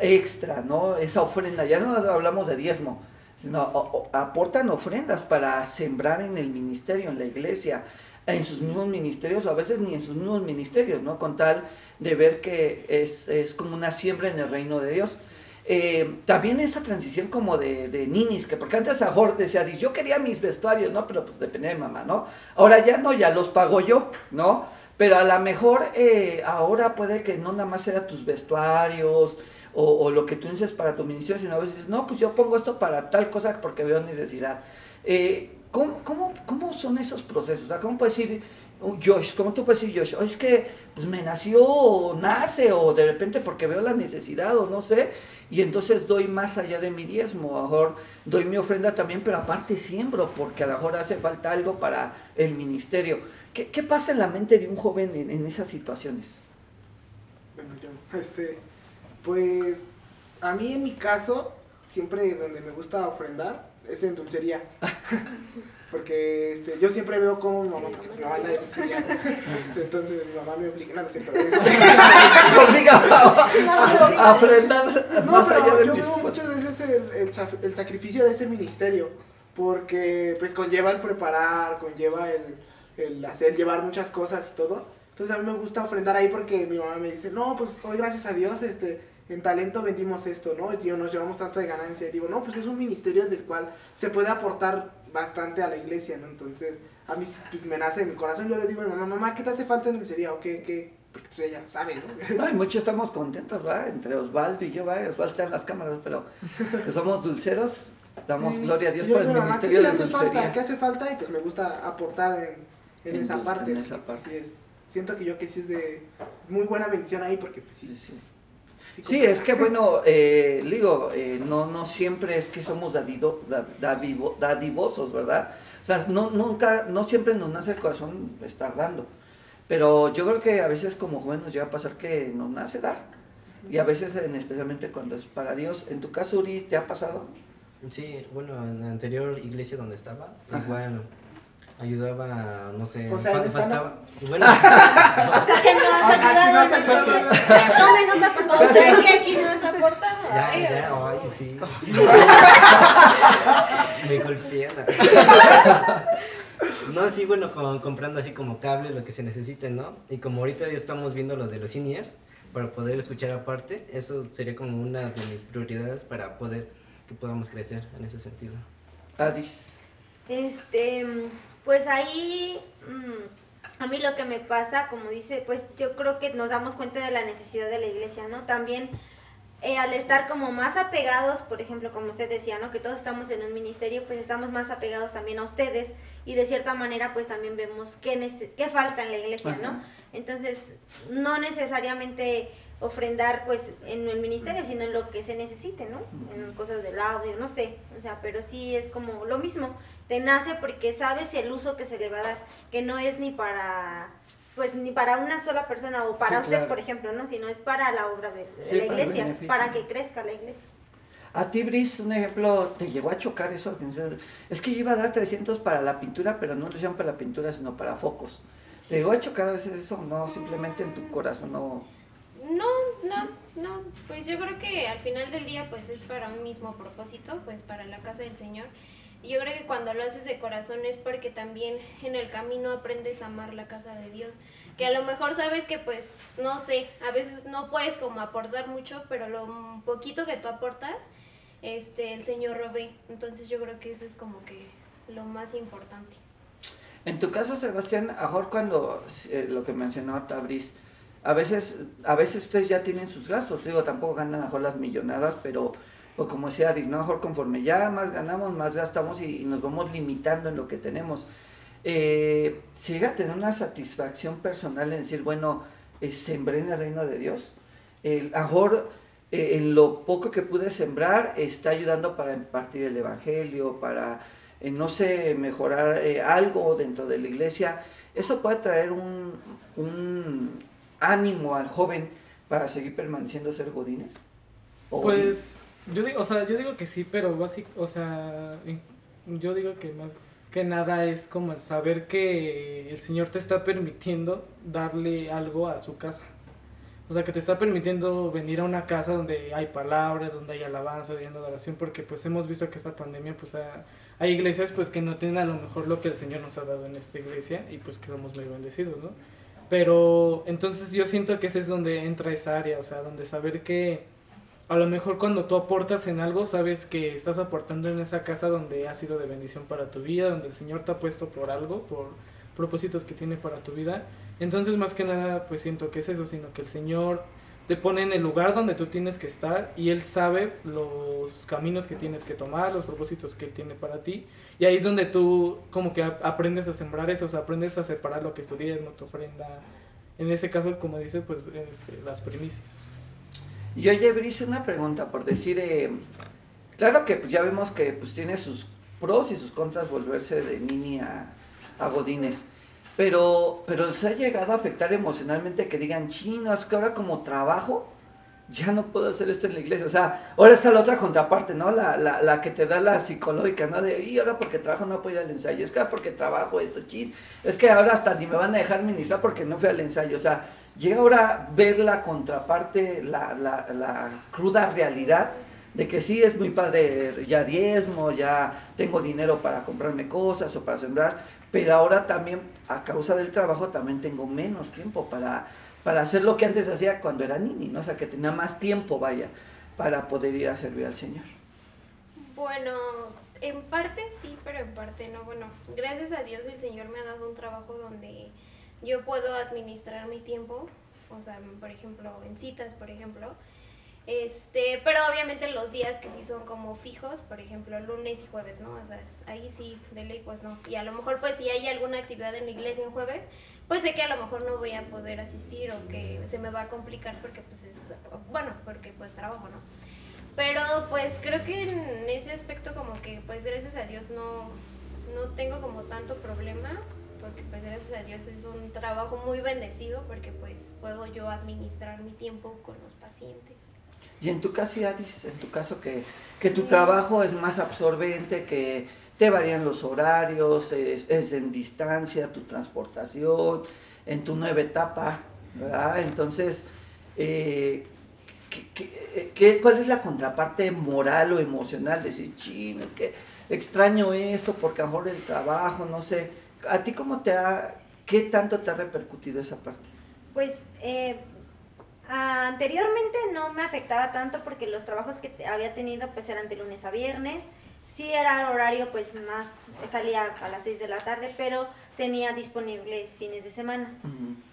[SPEAKER 2] extra, ¿no? Esa ofrenda, ya no hablamos de diezmo, sino aportan ofrendas para sembrar en el ministerio, en la iglesia, en sus mismos ministerios o a veces ni en sus mismos ministerios, ¿no? Con tal de ver que es, es como una siembra en el reino de Dios. Eh, también esa transición como de, ninis, que porque antes a mejor decía, "Dis, yo quería mis vestuarios, ¿no? Pero pues dependía de mamá, ¿no? Ahora ya no, ya los pago yo, ¿no? Pero a lo mejor eh, ahora puede que no nada más sea tus vestuarios o, o lo que tú dices para tu ministerio, sino a veces, no, pues yo pongo esto para tal cosa porque veo necesidad. Eh, ¿cómo, cómo, cómo son esos procesos? O sea, ¿cómo puedes decir, Josh, cómo tú puedes decir, Josh, "Oh, es que pues me nació o nace o de repente porque veo la necesidad o no sé, y entonces doy más allá de mi diezmo, a lo mejor doy mi ofrenda también, pero aparte siembro porque a lo mejor hace falta algo para el ministerio. ¿Qué, qué pasa en la mente de un joven en, en esas situaciones?
[SPEAKER 1] Bueno, yo, este, pues, a mí en mi caso, siempre donde me gusta ofrendar es en dulcería. Porque este, yo siempre veo cómo mi mamá, porque mi mamá la de dulcería. Entonces mi mamá me obliga, no, no es cierto,
[SPEAKER 2] Obliga a, ofrendar
[SPEAKER 1] No,
[SPEAKER 2] más
[SPEAKER 1] pero
[SPEAKER 2] allá de
[SPEAKER 1] yo
[SPEAKER 2] mis
[SPEAKER 1] veo muchas veces el, el el sacrificio de ese ministerio, porque pues conlleva el preparar, conlleva el, el hacer, llevar muchas cosas y todo. Entonces a mí me gusta ofrendar ahí porque mi mamá me dice, no, pues hoy gracias a Dios este, en talento vendimos esto, ¿no? Y tío, nos llevamos tanto de ganancia. Y digo, no, pues es un ministerio del cual se puede aportar bastante a la iglesia, ¿no? Entonces a mí pues me nace en mi corazón, yo le digo a mi mamá, mamá, ¿qué te hace falta en dulcería? ¿O qué? qué? Porque pues ella sabe, ¿no?
[SPEAKER 2] No, y muchos estamos contentos, ¿va? Entre Osvaldo y yo, ¿va? Osvaldo está en las cámaras, pero que somos dulceros, damos
[SPEAKER 1] Sí,
[SPEAKER 2] gloria a Dios por el
[SPEAKER 1] digo, mamá, ¿qué-
[SPEAKER 2] ministerio
[SPEAKER 1] ¿qué
[SPEAKER 2] de
[SPEAKER 1] hace falta?
[SPEAKER 2] dulcería.
[SPEAKER 1] ¿Qué hace falta? Y pues me gusta aportar en, en
[SPEAKER 2] En
[SPEAKER 1] esa parte.
[SPEAKER 2] en esa parte.
[SPEAKER 1] sí es, siento que yo que sí es de muy buena bendición ahí porque pues
[SPEAKER 2] Sí,
[SPEAKER 1] sí.
[SPEAKER 2] Sí. es que bueno, eh, digo, eh, no, no siempre es que somos dadido- da- dadivo- dadivosos, ¿verdad? O sea, no, nunca, no siempre nos nace el corazón estar dando. Pero yo creo que a veces como jóvenes nos llega a pasar que nos nace dar. Y a veces, en- especialmente cuando es para Dios. En tu caso, Uri, ¿te ha pasado?
[SPEAKER 6] Sí, bueno, en la anterior iglesia donde estaba,
[SPEAKER 2] Ajá.
[SPEAKER 6] igual ayudaba, no sé,
[SPEAKER 1] O sea,
[SPEAKER 6] fa- faltaba. Bueno,
[SPEAKER 3] O sea que no has
[SPEAKER 1] Ah, aquí no
[SPEAKER 3] ayudado en esto.
[SPEAKER 1] ayudado.
[SPEAKER 3] Tome nota, por
[SPEAKER 4] O sea que aquí no has aportado.
[SPEAKER 6] ya,
[SPEAKER 4] Ay,
[SPEAKER 6] ya, ay, sí. Me golpean. No, sí, bueno, con- comprando así como cable, lo que se necesite, ¿no? Y como ahorita ya estamos viendo lo de los seniors, para poder escuchar aparte, eso sería como una de mis prioridades para poder que podamos crecer en ese sentido.
[SPEAKER 2] Adis.
[SPEAKER 3] Este, pues ahí, mm, a mí lo que me pasa, como dice, pues yo creo que nos damos cuenta de la necesidad de la iglesia, ¿no? También eh, al estar como más apegados, por ejemplo, como usted decía, ¿no? Que todos estamos en un ministerio, pues estamos más apegados también a ustedes y de cierta manera pues también vemos qué, qué falta en la iglesia, ¿no? Entonces, no necesariamente ofrendar pues en el ministerio, sino en lo que se necesite, ¿no? En cosas del audio, no sé, o sea, pero sí es como lo mismo, te nace porque sabes el uso que se le va a dar, que no es ni para pues ni para una sola persona o para
[SPEAKER 2] Sí,
[SPEAKER 3] usted,
[SPEAKER 2] claro.
[SPEAKER 3] por ejemplo, ¿no? Sino es para la obra de,
[SPEAKER 2] Sí,
[SPEAKER 3] la iglesia, para que crezca la iglesia.
[SPEAKER 2] A ti, Brice, un ejemplo, ¿te llegó a chocar eso? Es que yo iba a dar 300 para la pintura, pero no lo hacían para la pintura, sino para focos. ¿Te llegó a chocar a veces eso? No, simplemente en tu corazón no...
[SPEAKER 4] No, no, no. Pues yo creo que al final del día pues es para un mismo propósito, pues para la casa del Señor. Yo creo que cuando lo haces de corazón es porque también en el camino aprendes a amar la casa de Dios. Que a lo mejor sabes que pues, no sé, a veces no puedes como aportar mucho, pero lo poquito que tú aportas, este, el Señor lo. Entonces yo creo que eso es como que lo más importante.
[SPEAKER 2] En tu caso, Sebastián, mejor cuando eh, lo que mencionó Tabris, a veces, a veces ustedes ya tienen sus gastos, digo, tampoco ganan mejor las millonadas, pero pues como decía Adis, ¿no? mejor conforme ya más ganamos, más gastamos y, nos vamos limitando en lo que tenemos. Eh, si llega a tener una satisfacción personal en decir, bueno, eh, sembré en el reino de Dios, el, mejor eh, en lo poco que pude sembrar está ayudando para impartir el Evangelio, para, eh, no sé, mejorar algo dentro de la iglesia. Eso puede traer un, un ánimo al joven para seguir permaneciendo ser godines.
[SPEAKER 5] Pues yo digo, o sea, yo digo que sí, pero básico, o sea, yo digo que más que nada es como el saber que el Señor te está permitiendo darle algo a su casa. O sea, que te está permitiendo venir a una casa donde hay palabra, donde hay alabanza, donde hay adoración, porque pues hemos visto que esta pandemia, pues hay iglesias pues que no tienen a lo mejor lo que el Señor nos ha dado en esta iglesia y pues que somos muy bendecidos, ¿no? Pero entonces yo siento que ese es donde entra esa área, o sea, donde saber que a lo mejor cuando tú aportas en algo, sabes que estás aportando en esa casa donde ha sido de bendición para tu vida, donde el Señor te ha puesto por algo, por propósitos que tiene para tu vida. Entonces, más que nada, pues siento que es eso, sino que el Señor te pone en el lugar donde tú tienes que estar y Él sabe los caminos que tienes que tomar, los propósitos que Él tiene para ti. Y ahí es donde tú como que aprendes a sembrar eso, o aprendes a separar lo que estudias, no tu ofrenda. En este caso, como dice, pues este, las primicias.
[SPEAKER 2] Y oye, Brice, una pregunta por decir, eh, claro que pues, ya vemos que pues tiene sus pros y sus contras volverse de Nini a, a Godines, pero, pero se ha llegado a afectar emocionalmente que digan, chino, es que ahora como trabajo, ya no puedo hacer esto en la iglesia. O sea, ahora está la otra contraparte, ¿no? La, la, la que te da la psicológica, ¿no? De, y ahora porque trabajo no puedo ir al ensayo. Es que ahora porque trabajo esto, chin. Es que ahora hasta ni me van a dejar ministrar porque no fui al ensayo. O sea, llega ahora ver la contraparte, la, la, la cruda realidad de que sí es muy padre, ya diezmo, ya tengo dinero para comprarme cosas o para sembrar, pero ahora también a causa del trabajo también tengo menos tiempo para para hacer lo que antes hacía cuando era niña, ¿no? O sea, que tenía más tiempo, vaya, para poder ir a servir al Señor.
[SPEAKER 4] Bueno, en parte sí, pero en parte no. Bueno, gracias a Dios el Señor me ha dado un trabajo donde yo puedo administrar mi tiempo, o sea, por ejemplo, en citas, por ejemplo. Este, pero obviamente los días que sí son como fijos, por ejemplo, lunes y jueves, ¿no? O sea, ahí sí, de ley, pues no. Y a lo mejor, pues si hay alguna actividad en la iglesia en jueves, pues sé que a lo mejor no voy a poder asistir o que se me va a complicar porque pues es, bueno, porque pues trabajo, ¿no? Pero pues creo que en ese aspecto como que pues gracias a Dios no, no tengo como tanto problema porque pues gracias a Dios es un trabajo muy bendecido porque pues puedo yo administrar mi tiempo con los pacientes.
[SPEAKER 2] Y en tu caso, Adis, en tu caso que, que tu trabajo es más absorbente, que te varían los horarios, es, en distancia, tu transportación, en tu nueva etapa, ¿verdad? Entonces, eh, cuál es la contraparte moral o emocional? Decir, ching, es que extraño esto porque a lo mejor el trabajo, no sé. ¿A ti cómo te ha, qué tanto te ha repercutido esa parte?
[SPEAKER 3] Pues eh, anteriormente no me afectaba tanto porque los trabajos que había tenido pues eran de lunes a viernes Sí era horario pues más, salía a las 6 de la tarde, pero tenía disponible fines de semana.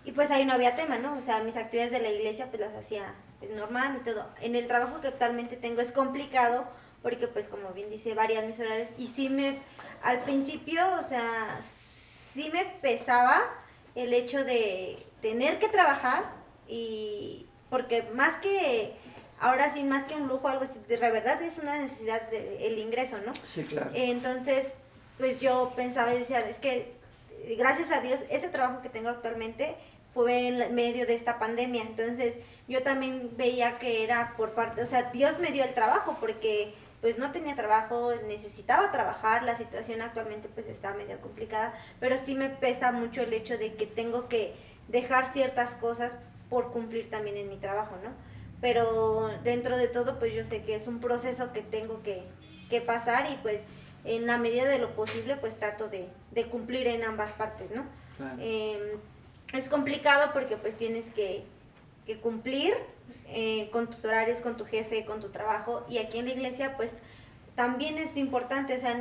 [SPEAKER 3] Y pues ahí no había tema, ¿no? O sea, mis actividades de la iglesia pues las hacía pues, normal y todo. En el trabajo que actualmente tengo es complicado porque pues como bien dice, varias mis horarios. Y sí me, al principio, o sea, sí me pesaba el hecho de tener que trabajar y porque más que ahora sí más que un lujo, algo así, de verdad es una necesidad del el ingreso, ¿no?
[SPEAKER 2] Sí, claro.
[SPEAKER 3] Entonces, pues yo pensaba y decía, es que gracias a Dios, ese trabajo que tengo actualmente fue en medio de esta pandemia. Entonces, yo también veía que era por parte, o sea, Dios me dio el trabajo porque pues no tenía trabajo, necesitaba trabajar, la situación actualmente pues está medio complicada, pero sí me pesa mucho el hecho de que tengo que dejar ciertas cosas por cumplir también en mi trabajo, ¿no? pero dentro de todo pues yo sé que es un proceso que tengo que, pasar y pues en la medida de lo posible pues trato de, de cumplir en ambas partes, ¿no?
[SPEAKER 2] Claro.
[SPEAKER 3] Eh, es complicado porque pues tienes que, que cumplir eh, con tus horarios, con tu jefe, con tu trabajo y aquí en la iglesia pues también es importante, o sea,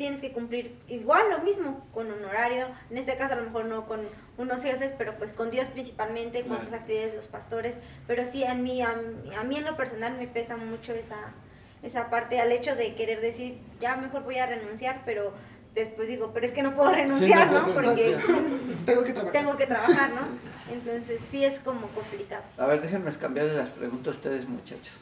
[SPEAKER 3] tienes que cumplir igual lo mismo con un horario, en este caso a lo mejor no con unos jefes, pero pues con Dios principalmente, con tus actividades, los pastores, pero sí a mí, a, mí- a mí en lo personal me pesa mucho esa, esa parte al hecho de querer decir, ya mejor voy a renunciar, pero después digo, pero es que no puedo renunciar,
[SPEAKER 1] no
[SPEAKER 3] Porque
[SPEAKER 1] Tengo que trabajar.
[SPEAKER 3] tengo que trabajar, ¿no? Entonces sí es como complicado.
[SPEAKER 2] A ver, déjenme cambiarle las preguntas a ustedes, muchachos.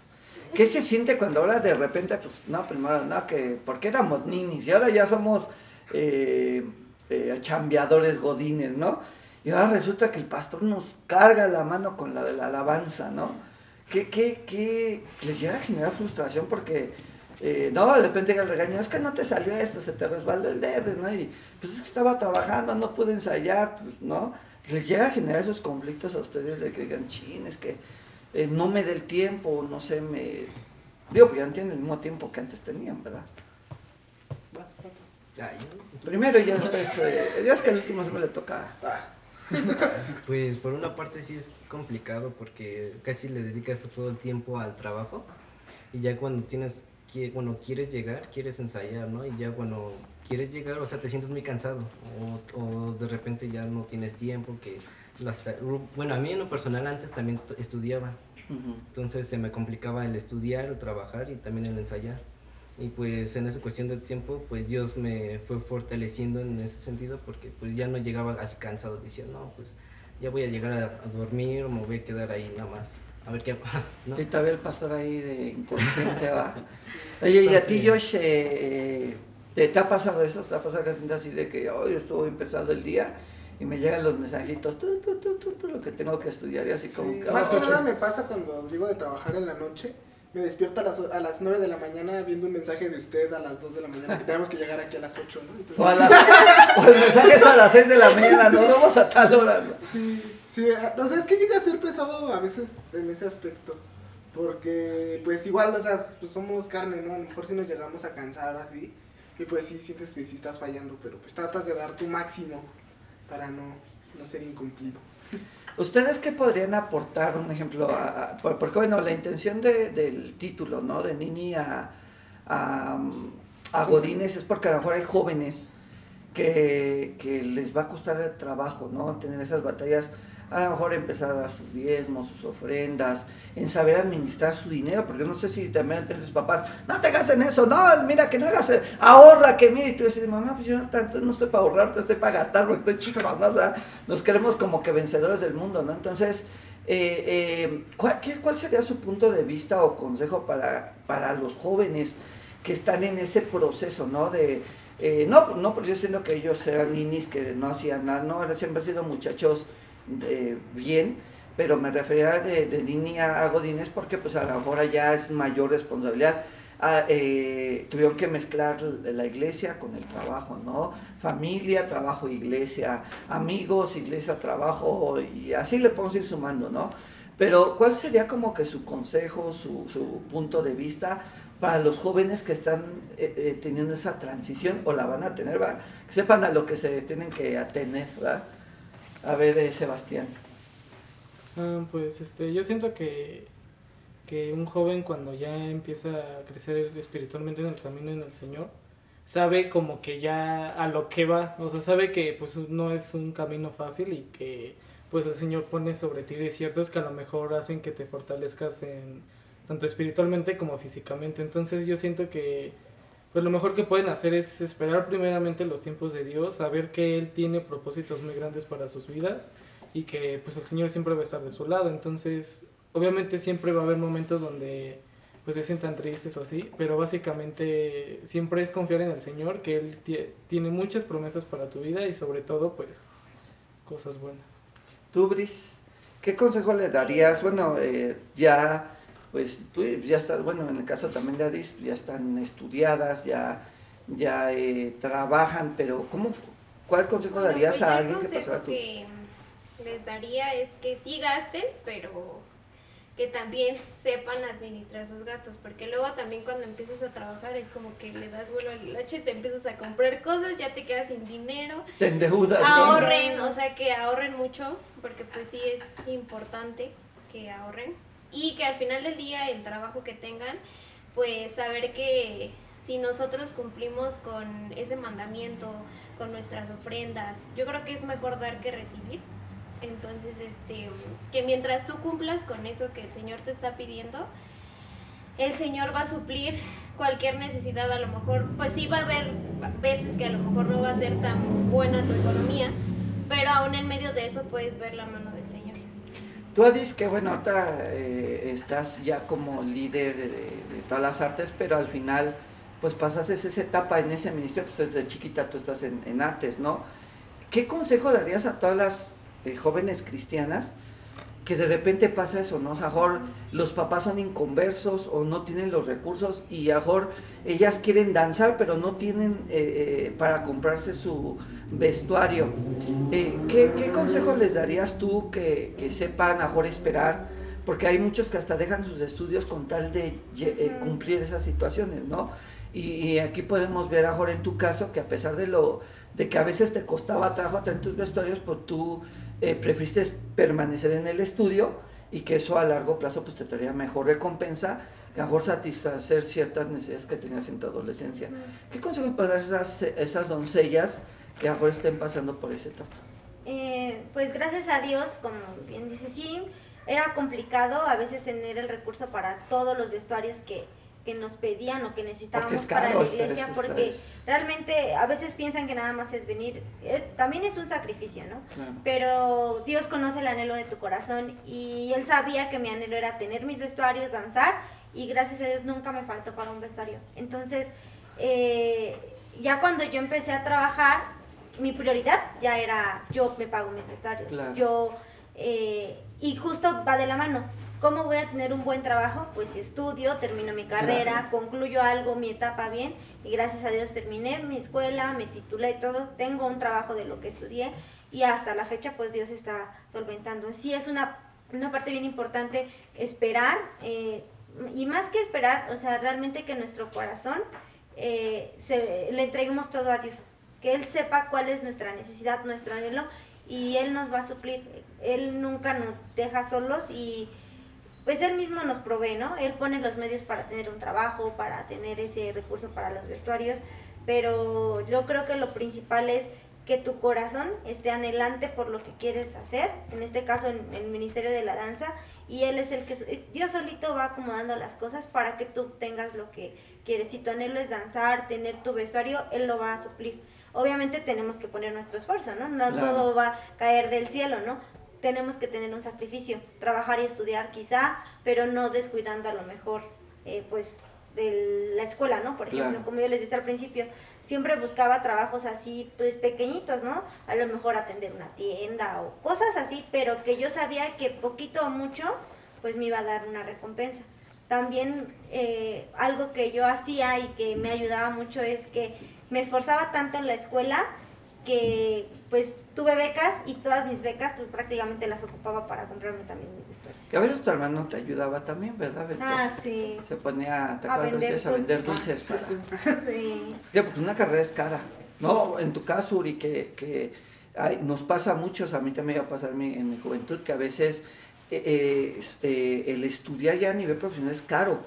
[SPEAKER 2] ¿Qué se siente cuando ahora de repente, pues, no, primero, no, que, porque éramos ninis y ahora ya somos eh, eh, chambeadores godines, ¿no? Y ahora resulta que el pastor nos carga la mano con la de la alabanza, ¿no? ¿Qué, qué, qué les llega a generar frustración? Porque, eh, no, de repente llega el regaño, es que no te salió esto, se te resbaló el dedo, ¿no? Y pues es que estaba trabajando, no pude ensayar, pues, ¿no? Les llega a generar esos conflictos a ustedes de que digan, chin, es que eh, no me dé el tiempo, no sé, me... Digo, pues ya no tienen el mismo tiempo que antes tenían, ¿verdad? Primero y ya después, eh, ya es que el último siempre le toca...
[SPEAKER 6] Pues por una parte sí es complicado porque casi le dedicas todo el tiempo al trabajo y ya cuando tienes cuando quieres llegar quieres ensayar, ¿no? Y ya cuando quieres llegar, o sea, te sientes muy cansado o, o de repente ya no tienes tiempo que bueno, a mí en lo personal antes también t- entonces se me complicaba el estudiar, el trabajar y también el ensayar. Y pues en esa cuestión de tiempo, pues Dios me fue fortaleciendo en ese sentido porque pues ya no llegaba así cansado, decía, no, pues ya voy a llegar a, a dormir o me voy a quedar ahí nada más. A ver qué ¿no?
[SPEAKER 2] Y todavía el pastor ahí de inconsciente va. Oye, y a ti, Josh, eh, ¿te, te ha pasado eso? ¿Te ha pasado así de que hoy estuvo empezado el día y me llegan los mensajitos, tú, tú, tú, tú, tú, lo que tengo que estudiar y así
[SPEAKER 1] sí.
[SPEAKER 2] como que...
[SPEAKER 1] Más que
[SPEAKER 2] oh,
[SPEAKER 1] nada me pasa cuando llego de trabajar en la noche. Me despierto a las, a las 9 de la mañana viendo un mensaje de usted a las 2 de la mañana que tenemos que llegar aquí a las 8, ¿no? Entonces,
[SPEAKER 2] O, a las, o el mensaje es a las 6 de la mañana, no vamos a tal hora. ¿no?
[SPEAKER 1] Sí, sí, ah, o sea, es que llega a ser pesado a veces en ese aspecto. Porque, pues igual, o sea, pues somos carne, ¿no? A lo mejor si nos llegamos a cansar así. Y pues sí, sientes que sí estás fallando, pero pues tratas de dar tu máximo para no, no ser incumplido.
[SPEAKER 2] ¿Ustedes qué podrían aportar, un ejemplo? a- a- por- porque, bueno, la intención de- del título, ¿no? De Nini a, a, a Godines es porque a lo mejor hay jóvenes que, que les va a costar el trabajo, ¿no? Tener esas batallas, a lo mejor empezar a dar sus diezmos, sus ofrendas, en saber administrar su dinero, porque no sé si también sus papás, no te hagas en eso, no, mira que no hagas, ahorra, que mira, y tú dices, mamá, pues yo no, no estoy para ahorrar, estoy para gastar, porque estoy chico, ¿no? O sea, nos queremos como que vencedores del mundo, ¿no? Entonces, eh, eh, ¿cuál, qué- ¿cuál sería su punto de vista o consejo para, para los jóvenes que están en ese proceso, ¿no? De, eh, no, no por yo siendo que ellos eran ninis que no hacían nada, no, siempre han sido muchachos eh, bien, pero me refería de, de nini a, godines porque pues a lo mejor ya es mayor responsabilidad. Ah, eh, tuvieron que mezclar la iglesia con el trabajo, ¿no? Familia, trabajo, iglesia, amigos, iglesia, trabajo, y así le podemos ir sumando, ¿no? Pero, ¿cuál sería como que su consejo, su, su punto de vista para los jóvenes que están eh, eh, teniendo esa transición o la van a tener. Que sepan a lo que se tienen que atener, ¿verdad? A ver, eh, Sebastián.
[SPEAKER 5] Ah, pues este, yo siento que, que un joven cuando ya empieza a crecer espiritualmente en el camino en el Señor, sabe como que ya a lo que va, o sea, sabe que pues no es un camino fácil y que pues el Señor pone sobre ti desiertos que a lo mejor hacen que te fortalezcas en tanto espiritualmente como físicamente. Entonces yo siento que pues lo mejor que pueden hacer es esperar primeramente los tiempos de Dios, saber que Él tiene propósitos muy grandes para sus vidas y que pues el Señor siempre va a estar de su lado. Entonces, obviamente siempre va a haber momentos donde pues se sientan tristes o así, pero básicamente siempre es confiar en el Señor, que Él tie- tiene muchas promesas para tu vida y sobre todo pues cosas buenas.
[SPEAKER 2] Tú, Bris, ¿qué consejo le darías? Bueno, eh, ya, pues tú ya estás, bueno, en el caso también de Adis, ya están estudiadas, ya, ya eh, trabajan, pero ¿cómo, ¿cuál consejo
[SPEAKER 4] Bueno,
[SPEAKER 2] darías
[SPEAKER 4] pues
[SPEAKER 2] a alguien que
[SPEAKER 4] consejo
[SPEAKER 2] pasara tú?
[SPEAKER 4] que les daría es que sí gasten, pero que también sepan administrar sus gastos, porque luego también cuando empiezas a trabajar es como que le das vuelo al hilache, te empiezas a comprar cosas, ya te quedas sin dinero.
[SPEAKER 2] Te endeudas. ¿no?
[SPEAKER 4] Ahorren, o sea que ahorren mucho, porque pues sí es importante que ahorren y que al final del día el trabajo que tengan, pues saber que si nosotros cumplimos con ese mandamiento, con nuestras ofrendas, yo creo que es mejor dar que recibir. Entonces, este, que mientras tú cumplas con eso que el Señor te está pidiendo, el Señor va a suplir cualquier necesidad. A lo mejor, pues sí va a haber veces que a lo mejor no va a ser tan buena tu economía, pero aún en medio de eso puedes ver la mano Señor.
[SPEAKER 2] Tú, Adis, que bueno, ahorita eh, estás ya como líder de, de- de todas las artes, pero al final, pues pasaste esa etapa en ese ministerio, pues desde chiquita tú estás en, en artes, ¿no? ¿Qué consejo darías a todas las eh, jóvenes cristianas que de repente pasa eso, ¿no? O sea, mejor los papás son inconversos o no tienen los recursos y a mejor ellas quieren danzar, pero no tienen eh, eh, para comprarse su vestuario. Eh, ¿qué, qué consejo les darías tú que, que sepan a mejor esperar? Porque hay muchos que hasta dejan sus estudios con tal de eh, cumplir esas situaciones, ¿no? Y, y aquí podemos ver a Jorge en tu caso que a pesar de lo de que a veces te costaba trabajo tener tus vestuarios, pues tú eh, preferiste permanecer en el estudio y que eso a largo plazo pues te traería mejor recompensa, mejor satisfacer ciertas necesidades que tenías en tu adolescencia. ¿Qué consejos para dar a esas, esas doncellas que a lo mejor estén pasando por esa etapa?
[SPEAKER 3] Eh, pues gracias a Dios, como bien dice, sí, era complicado a veces tener el recurso para todos los vestuarios que, que nos pedían o que necesitábamos para la iglesia, porque realmente a veces piensan que nada más es venir, es- también es un sacrificio, ¿no?
[SPEAKER 2] Claro.
[SPEAKER 3] Pero Dios conoce el anhelo de tu corazón y Él sabía que mi anhelo era tener mis vestuarios, danzar y gracias a Dios nunca me faltó para un vestuario. Entonces, eh, ya cuando yo empecé a trabajar, mi prioridad ya era yo me pago mis vestuarios.
[SPEAKER 2] Claro.
[SPEAKER 3] Yo, eh, y justo va de la mano. ¿Cómo voy a tener un buen trabajo? Pues estudio, termino mi carrera, concluyo algo, mi etapa bien y gracias a Dios terminé mi escuela, me titulé y todo, tengo un trabajo de lo que estudié y hasta la fecha pues Dios está solventando. Sí es una, una parte bien importante esperar eh, y más que esperar, o sea, realmente que nuestro corazón eh, se, le entreguemos todo a Dios, que Él sepa cuál es nuestra necesidad, nuestro anhelo y Él nos va a suplir. Él nunca nos deja solos y pues Él mismo nos provee, ¿no? Él pone los medios para tener un trabajo, para tener ese recurso para los vestuarios, pero yo creo que lo principal es que tu corazón esté anhelante por lo que quieres hacer, en este caso en el Ministerio de la Danza, y Él es el que, Dios solito va acomodando las cosas para que tú tengas lo que quieres. Si tu anhelo es danzar, tener tu vestuario, Él lo va a suplir. Obviamente tenemos que poner nuestro esfuerzo, ¿no? No
[SPEAKER 2] Claro.
[SPEAKER 3] todo va a caer del cielo, ¿no? Tenemos que tener un sacrificio, trabajar y estudiar quizá, pero no descuidando a lo mejor, eh, pues, de la escuela, ¿no? Por ejemplo,
[SPEAKER 2] Claro.
[SPEAKER 3] como yo les decía al principio, siempre buscaba trabajos así, pues, pequeñitos, ¿no? A lo mejor atender una tienda o cosas así, pero que yo sabía que poquito o mucho, pues, me iba a dar una recompensa. También eh, algo que yo hacía y que me ayudaba mucho es que me esforzaba tanto en la escuela que pues tuve becas y todas mis becas pues prácticamente las ocupaba para comprarme también mis vestuarios.
[SPEAKER 2] Que a veces tu hermano te ayudaba también, ¿verdad?
[SPEAKER 3] Ah, sí.
[SPEAKER 2] Se ponía, ¿te
[SPEAKER 3] A vender
[SPEAKER 2] a vender
[SPEAKER 3] dulces.
[SPEAKER 2] para-
[SPEAKER 3] Sí.
[SPEAKER 2] Ya, porque una carrera es cara. No, en tu caso, Uri, que, que ay, nos pasa a muchos, a mí también me iba a pasar mi- en mi juventud, que a veces eh, eh, eh, el estudiar ya a nivel profesional es caro.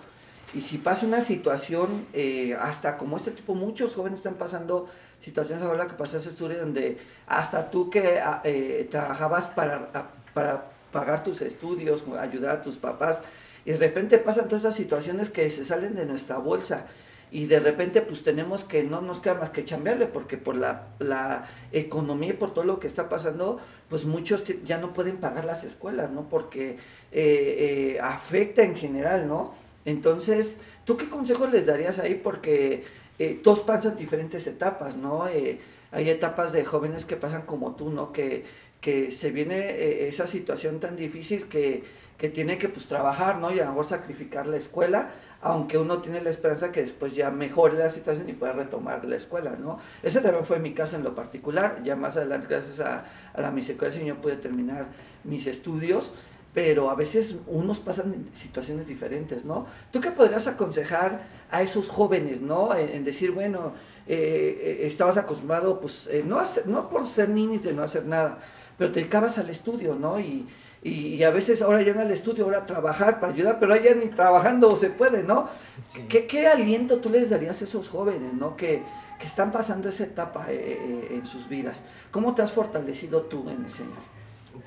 [SPEAKER 2] Y si pasa una situación, eh, hasta como este tipo, muchos jóvenes están pasando situaciones ahora que pasas estudio donde hasta tú que ah, eh, trabajabas para, ah, para pagar tus estudios, ayudar a tus papás, y de repente pasan todas estas situaciones que se salen de nuestra bolsa y de repente pues tenemos que no nos queda más que chambearle porque por la, la economía y por todo lo que está pasando pues muchos ya no pueden pagar las escuelas no porque eh, eh, afecta en general no entonces tú qué consejos les darías ahí porque eh, todos pasan diferentes etapas no Eh, hay etapas de jóvenes que pasan como tú no que que se viene eh, esa situación tan difícil que, que tiene que pues trabajar, ¿no? Y a lo mejor sacrificar la escuela, aunque uno tiene la esperanza que después ya mejore la situación y pueda retomar la escuela, ¿no? Ese también fue mi caso en lo particular, ya más adelante gracias a, a la misericordia Señor pude terminar mis estudios, pero a veces unos pasan situaciones diferentes, ¿no? ¿Tú qué podrías aconsejar a esos jóvenes, ¿no? En, en decir, bueno, eh, eh, estabas acostumbrado, pues, eh, no, hacer- no por ser ninis de no hacer nada, pero te dedicabas al estudio, ¿no? Y, y, y a veces ahora ya no al estudio, ahora a trabajar para ayudar, pero allá ni trabajando se puede, ¿no?
[SPEAKER 6] Sí.
[SPEAKER 2] ¿Qué, qué aliento tú les darías a esos jóvenes, ¿no? Que, que están pasando esa etapa eh, eh, en sus vidas. ¿Cómo te has fortalecido tú en el Señor?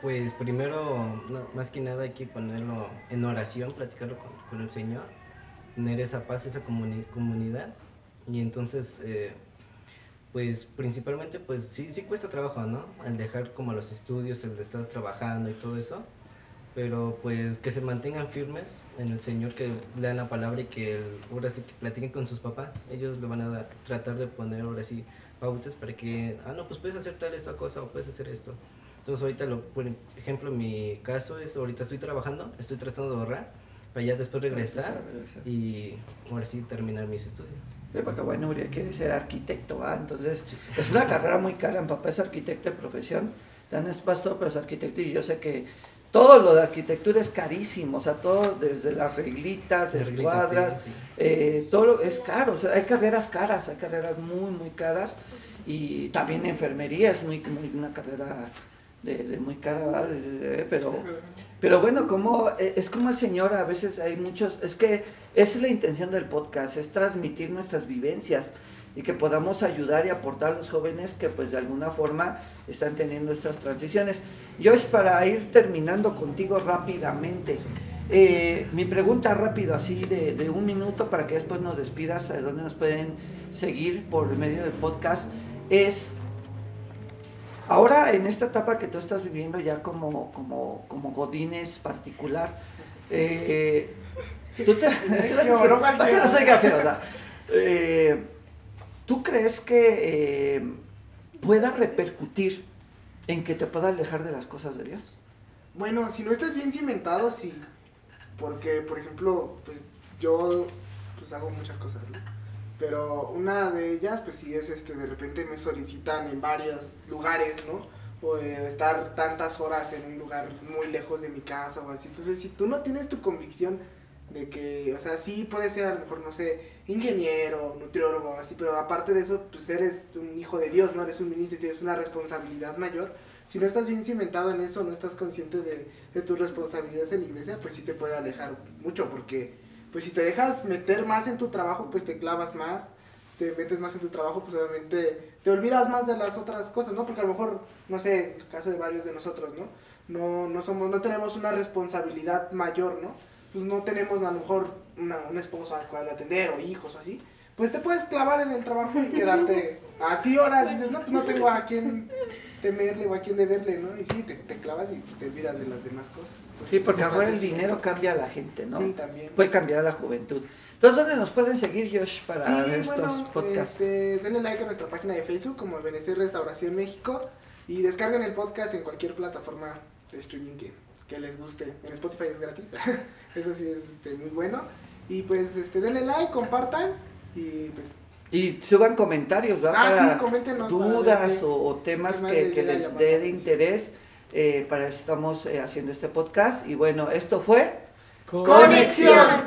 [SPEAKER 6] Pues primero, no, más que nada hay que ponerlo en oración, platicarlo con, con el Señor, tener esa paz, esa comuni- comunidad. Y entonces, eh, pues principalmente, pues sí, sí cuesta trabajo, ¿no? El dejar como los estudios, el de estar trabajando y todo eso. Pero pues que se mantengan firmes en el Señor, que lean la palabra y que el- ahora sí que platiquen con sus papás. Ellos le van a dar- tratar de poner ahora sí pautas para que, ah, no, pues puedes hacer tal esta cosa o puedes hacer esto. Entonces ahorita, lo, por ejemplo, mi caso es, ahorita estoy trabajando, estoy tratando de ahorrar para ya después regresar
[SPEAKER 2] regresar.
[SPEAKER 6] y ahora sí terminar mis estudios.
[SPEAKER 2] Sí, porque bueno, Uriel quiere ser arquitecto, ¿va? Entonces, es una carrera muy cara. Mi papá es arquitecto de profesión, Dan es pastor, pero es arquitecto y yo sé que todo lo de arquitectura es carísimo, o sea, todo desde las reglitas,
[SPEAKER 6] Reglitas,
[SPEAKER 2] escuadras,
[SPEAKER 6] sí.
[SPEAKER 2] eh, todo lo- es caro, o sea, hay carreras caras, hay carreras muy, muy caras y también enfermería es muy, muy una carrera de, de muy cara, pero... Pero bueno, como eh, es como el Señor, a veces hay muchos, es que esa es la intención del podcast, es transmitir nuestras vivencias y que podamos ayudar y aportar a los jóvenes que pues de alguna forma están teniendo estas transiciones. Yo es para ir terminando contigo rápidamente. Eh, mi pregunta rápido, así de, de un minuto para que después nos despidas, a dónde nos pueden seguir por medio del podcast, es Ahora, en esta etapa que tú estás viviendo ya como, como, como Godínez particular, eh, te... ¿Tú crees que eh, pueda repercutir en que te pueda alejar de las cosas de Dios?
[SPEAKER 1] Bueno, si no estás bien cimentado, sí. Porque, por ejemplo, pues yo pues hago muchas cosas, ¿no? Pero una de ellas, pues sí es este, de repente me solicitan en varios lugares, ¿no? O eh, estar tantas horas en un lugar muy lejos de mi casa o así. Entonces, si tú no tienes tu convicción de que, o sea, sí puede ser a lo mejor, no sé, ingeniero, nutriólogo así, pero aparte de eso, pues eres un hijo de Dios, ¿no? Eres un ministro y tienes una responsabilidad mayor. Si no estás bien cimentado en eso, no estás consciente de, de tus responsabilidades en la iglesia, pues sí te puede alejar mucho, porque pues si te dejas meter más en tu trabajo, pues te clavas más, te metes más en tu trabajo, pues obviamente te olvidas más de las otras cosas, ¿no? Porque a lo mejor, no sé, el caso de varios de nosotros, ¿no? No, no somos, no tenemos una responsabilidad mayor, ¿no? Pues no tenemos a lo mejor una, una esposa al cual atender o hijos o así. Pues te puedes clavar en el trabajo y quedarte así horas, dices, no, pues no tengo a quién temerle o a quién deberle, ¿no? Y sí, te, te clavas y te olvidas de las demás cosas. Entonces,
[SPEAKER 2] Sí, porque ahora el dinero cambia a la gente, ¿no?
[SPEAKER 1] Sí, también.
[SPEAKER 2] Puede cambiar a la juventud. Entonces, ¿dónde nos pueden seguir, Josh, para
[SPEAKER 1] Sí,
[SPEAKER 2] ver estos
[SPEAKER 1] bueno,
[SPEAKER 2] podcasts?
[SPEAKER 1] este, denle like a nuestra página de Facebook como Benecer Restauración México y descarguen el podcast en cualquier plataforma de streaming que, que les guste. En Spotify es gratis, eso sí es este, muy bueno. Y pues este, denle like, compartan y pues
[SPEAKER 2] Y suban comentarios, ¿va?
[SPEAKER 1] Ah,
[SPEAKER 2] para
[SPEAKER 1] sí, coméntenos
[SPEAKER 2] dudas o, o temas que,
[SPEAKER 1] les
[SPEAKER 2] que dé de interés. eh, para eso estamos eh, haciendo este podcast. Y bueno, esto fue...
[SPEAKER 3] Conexión.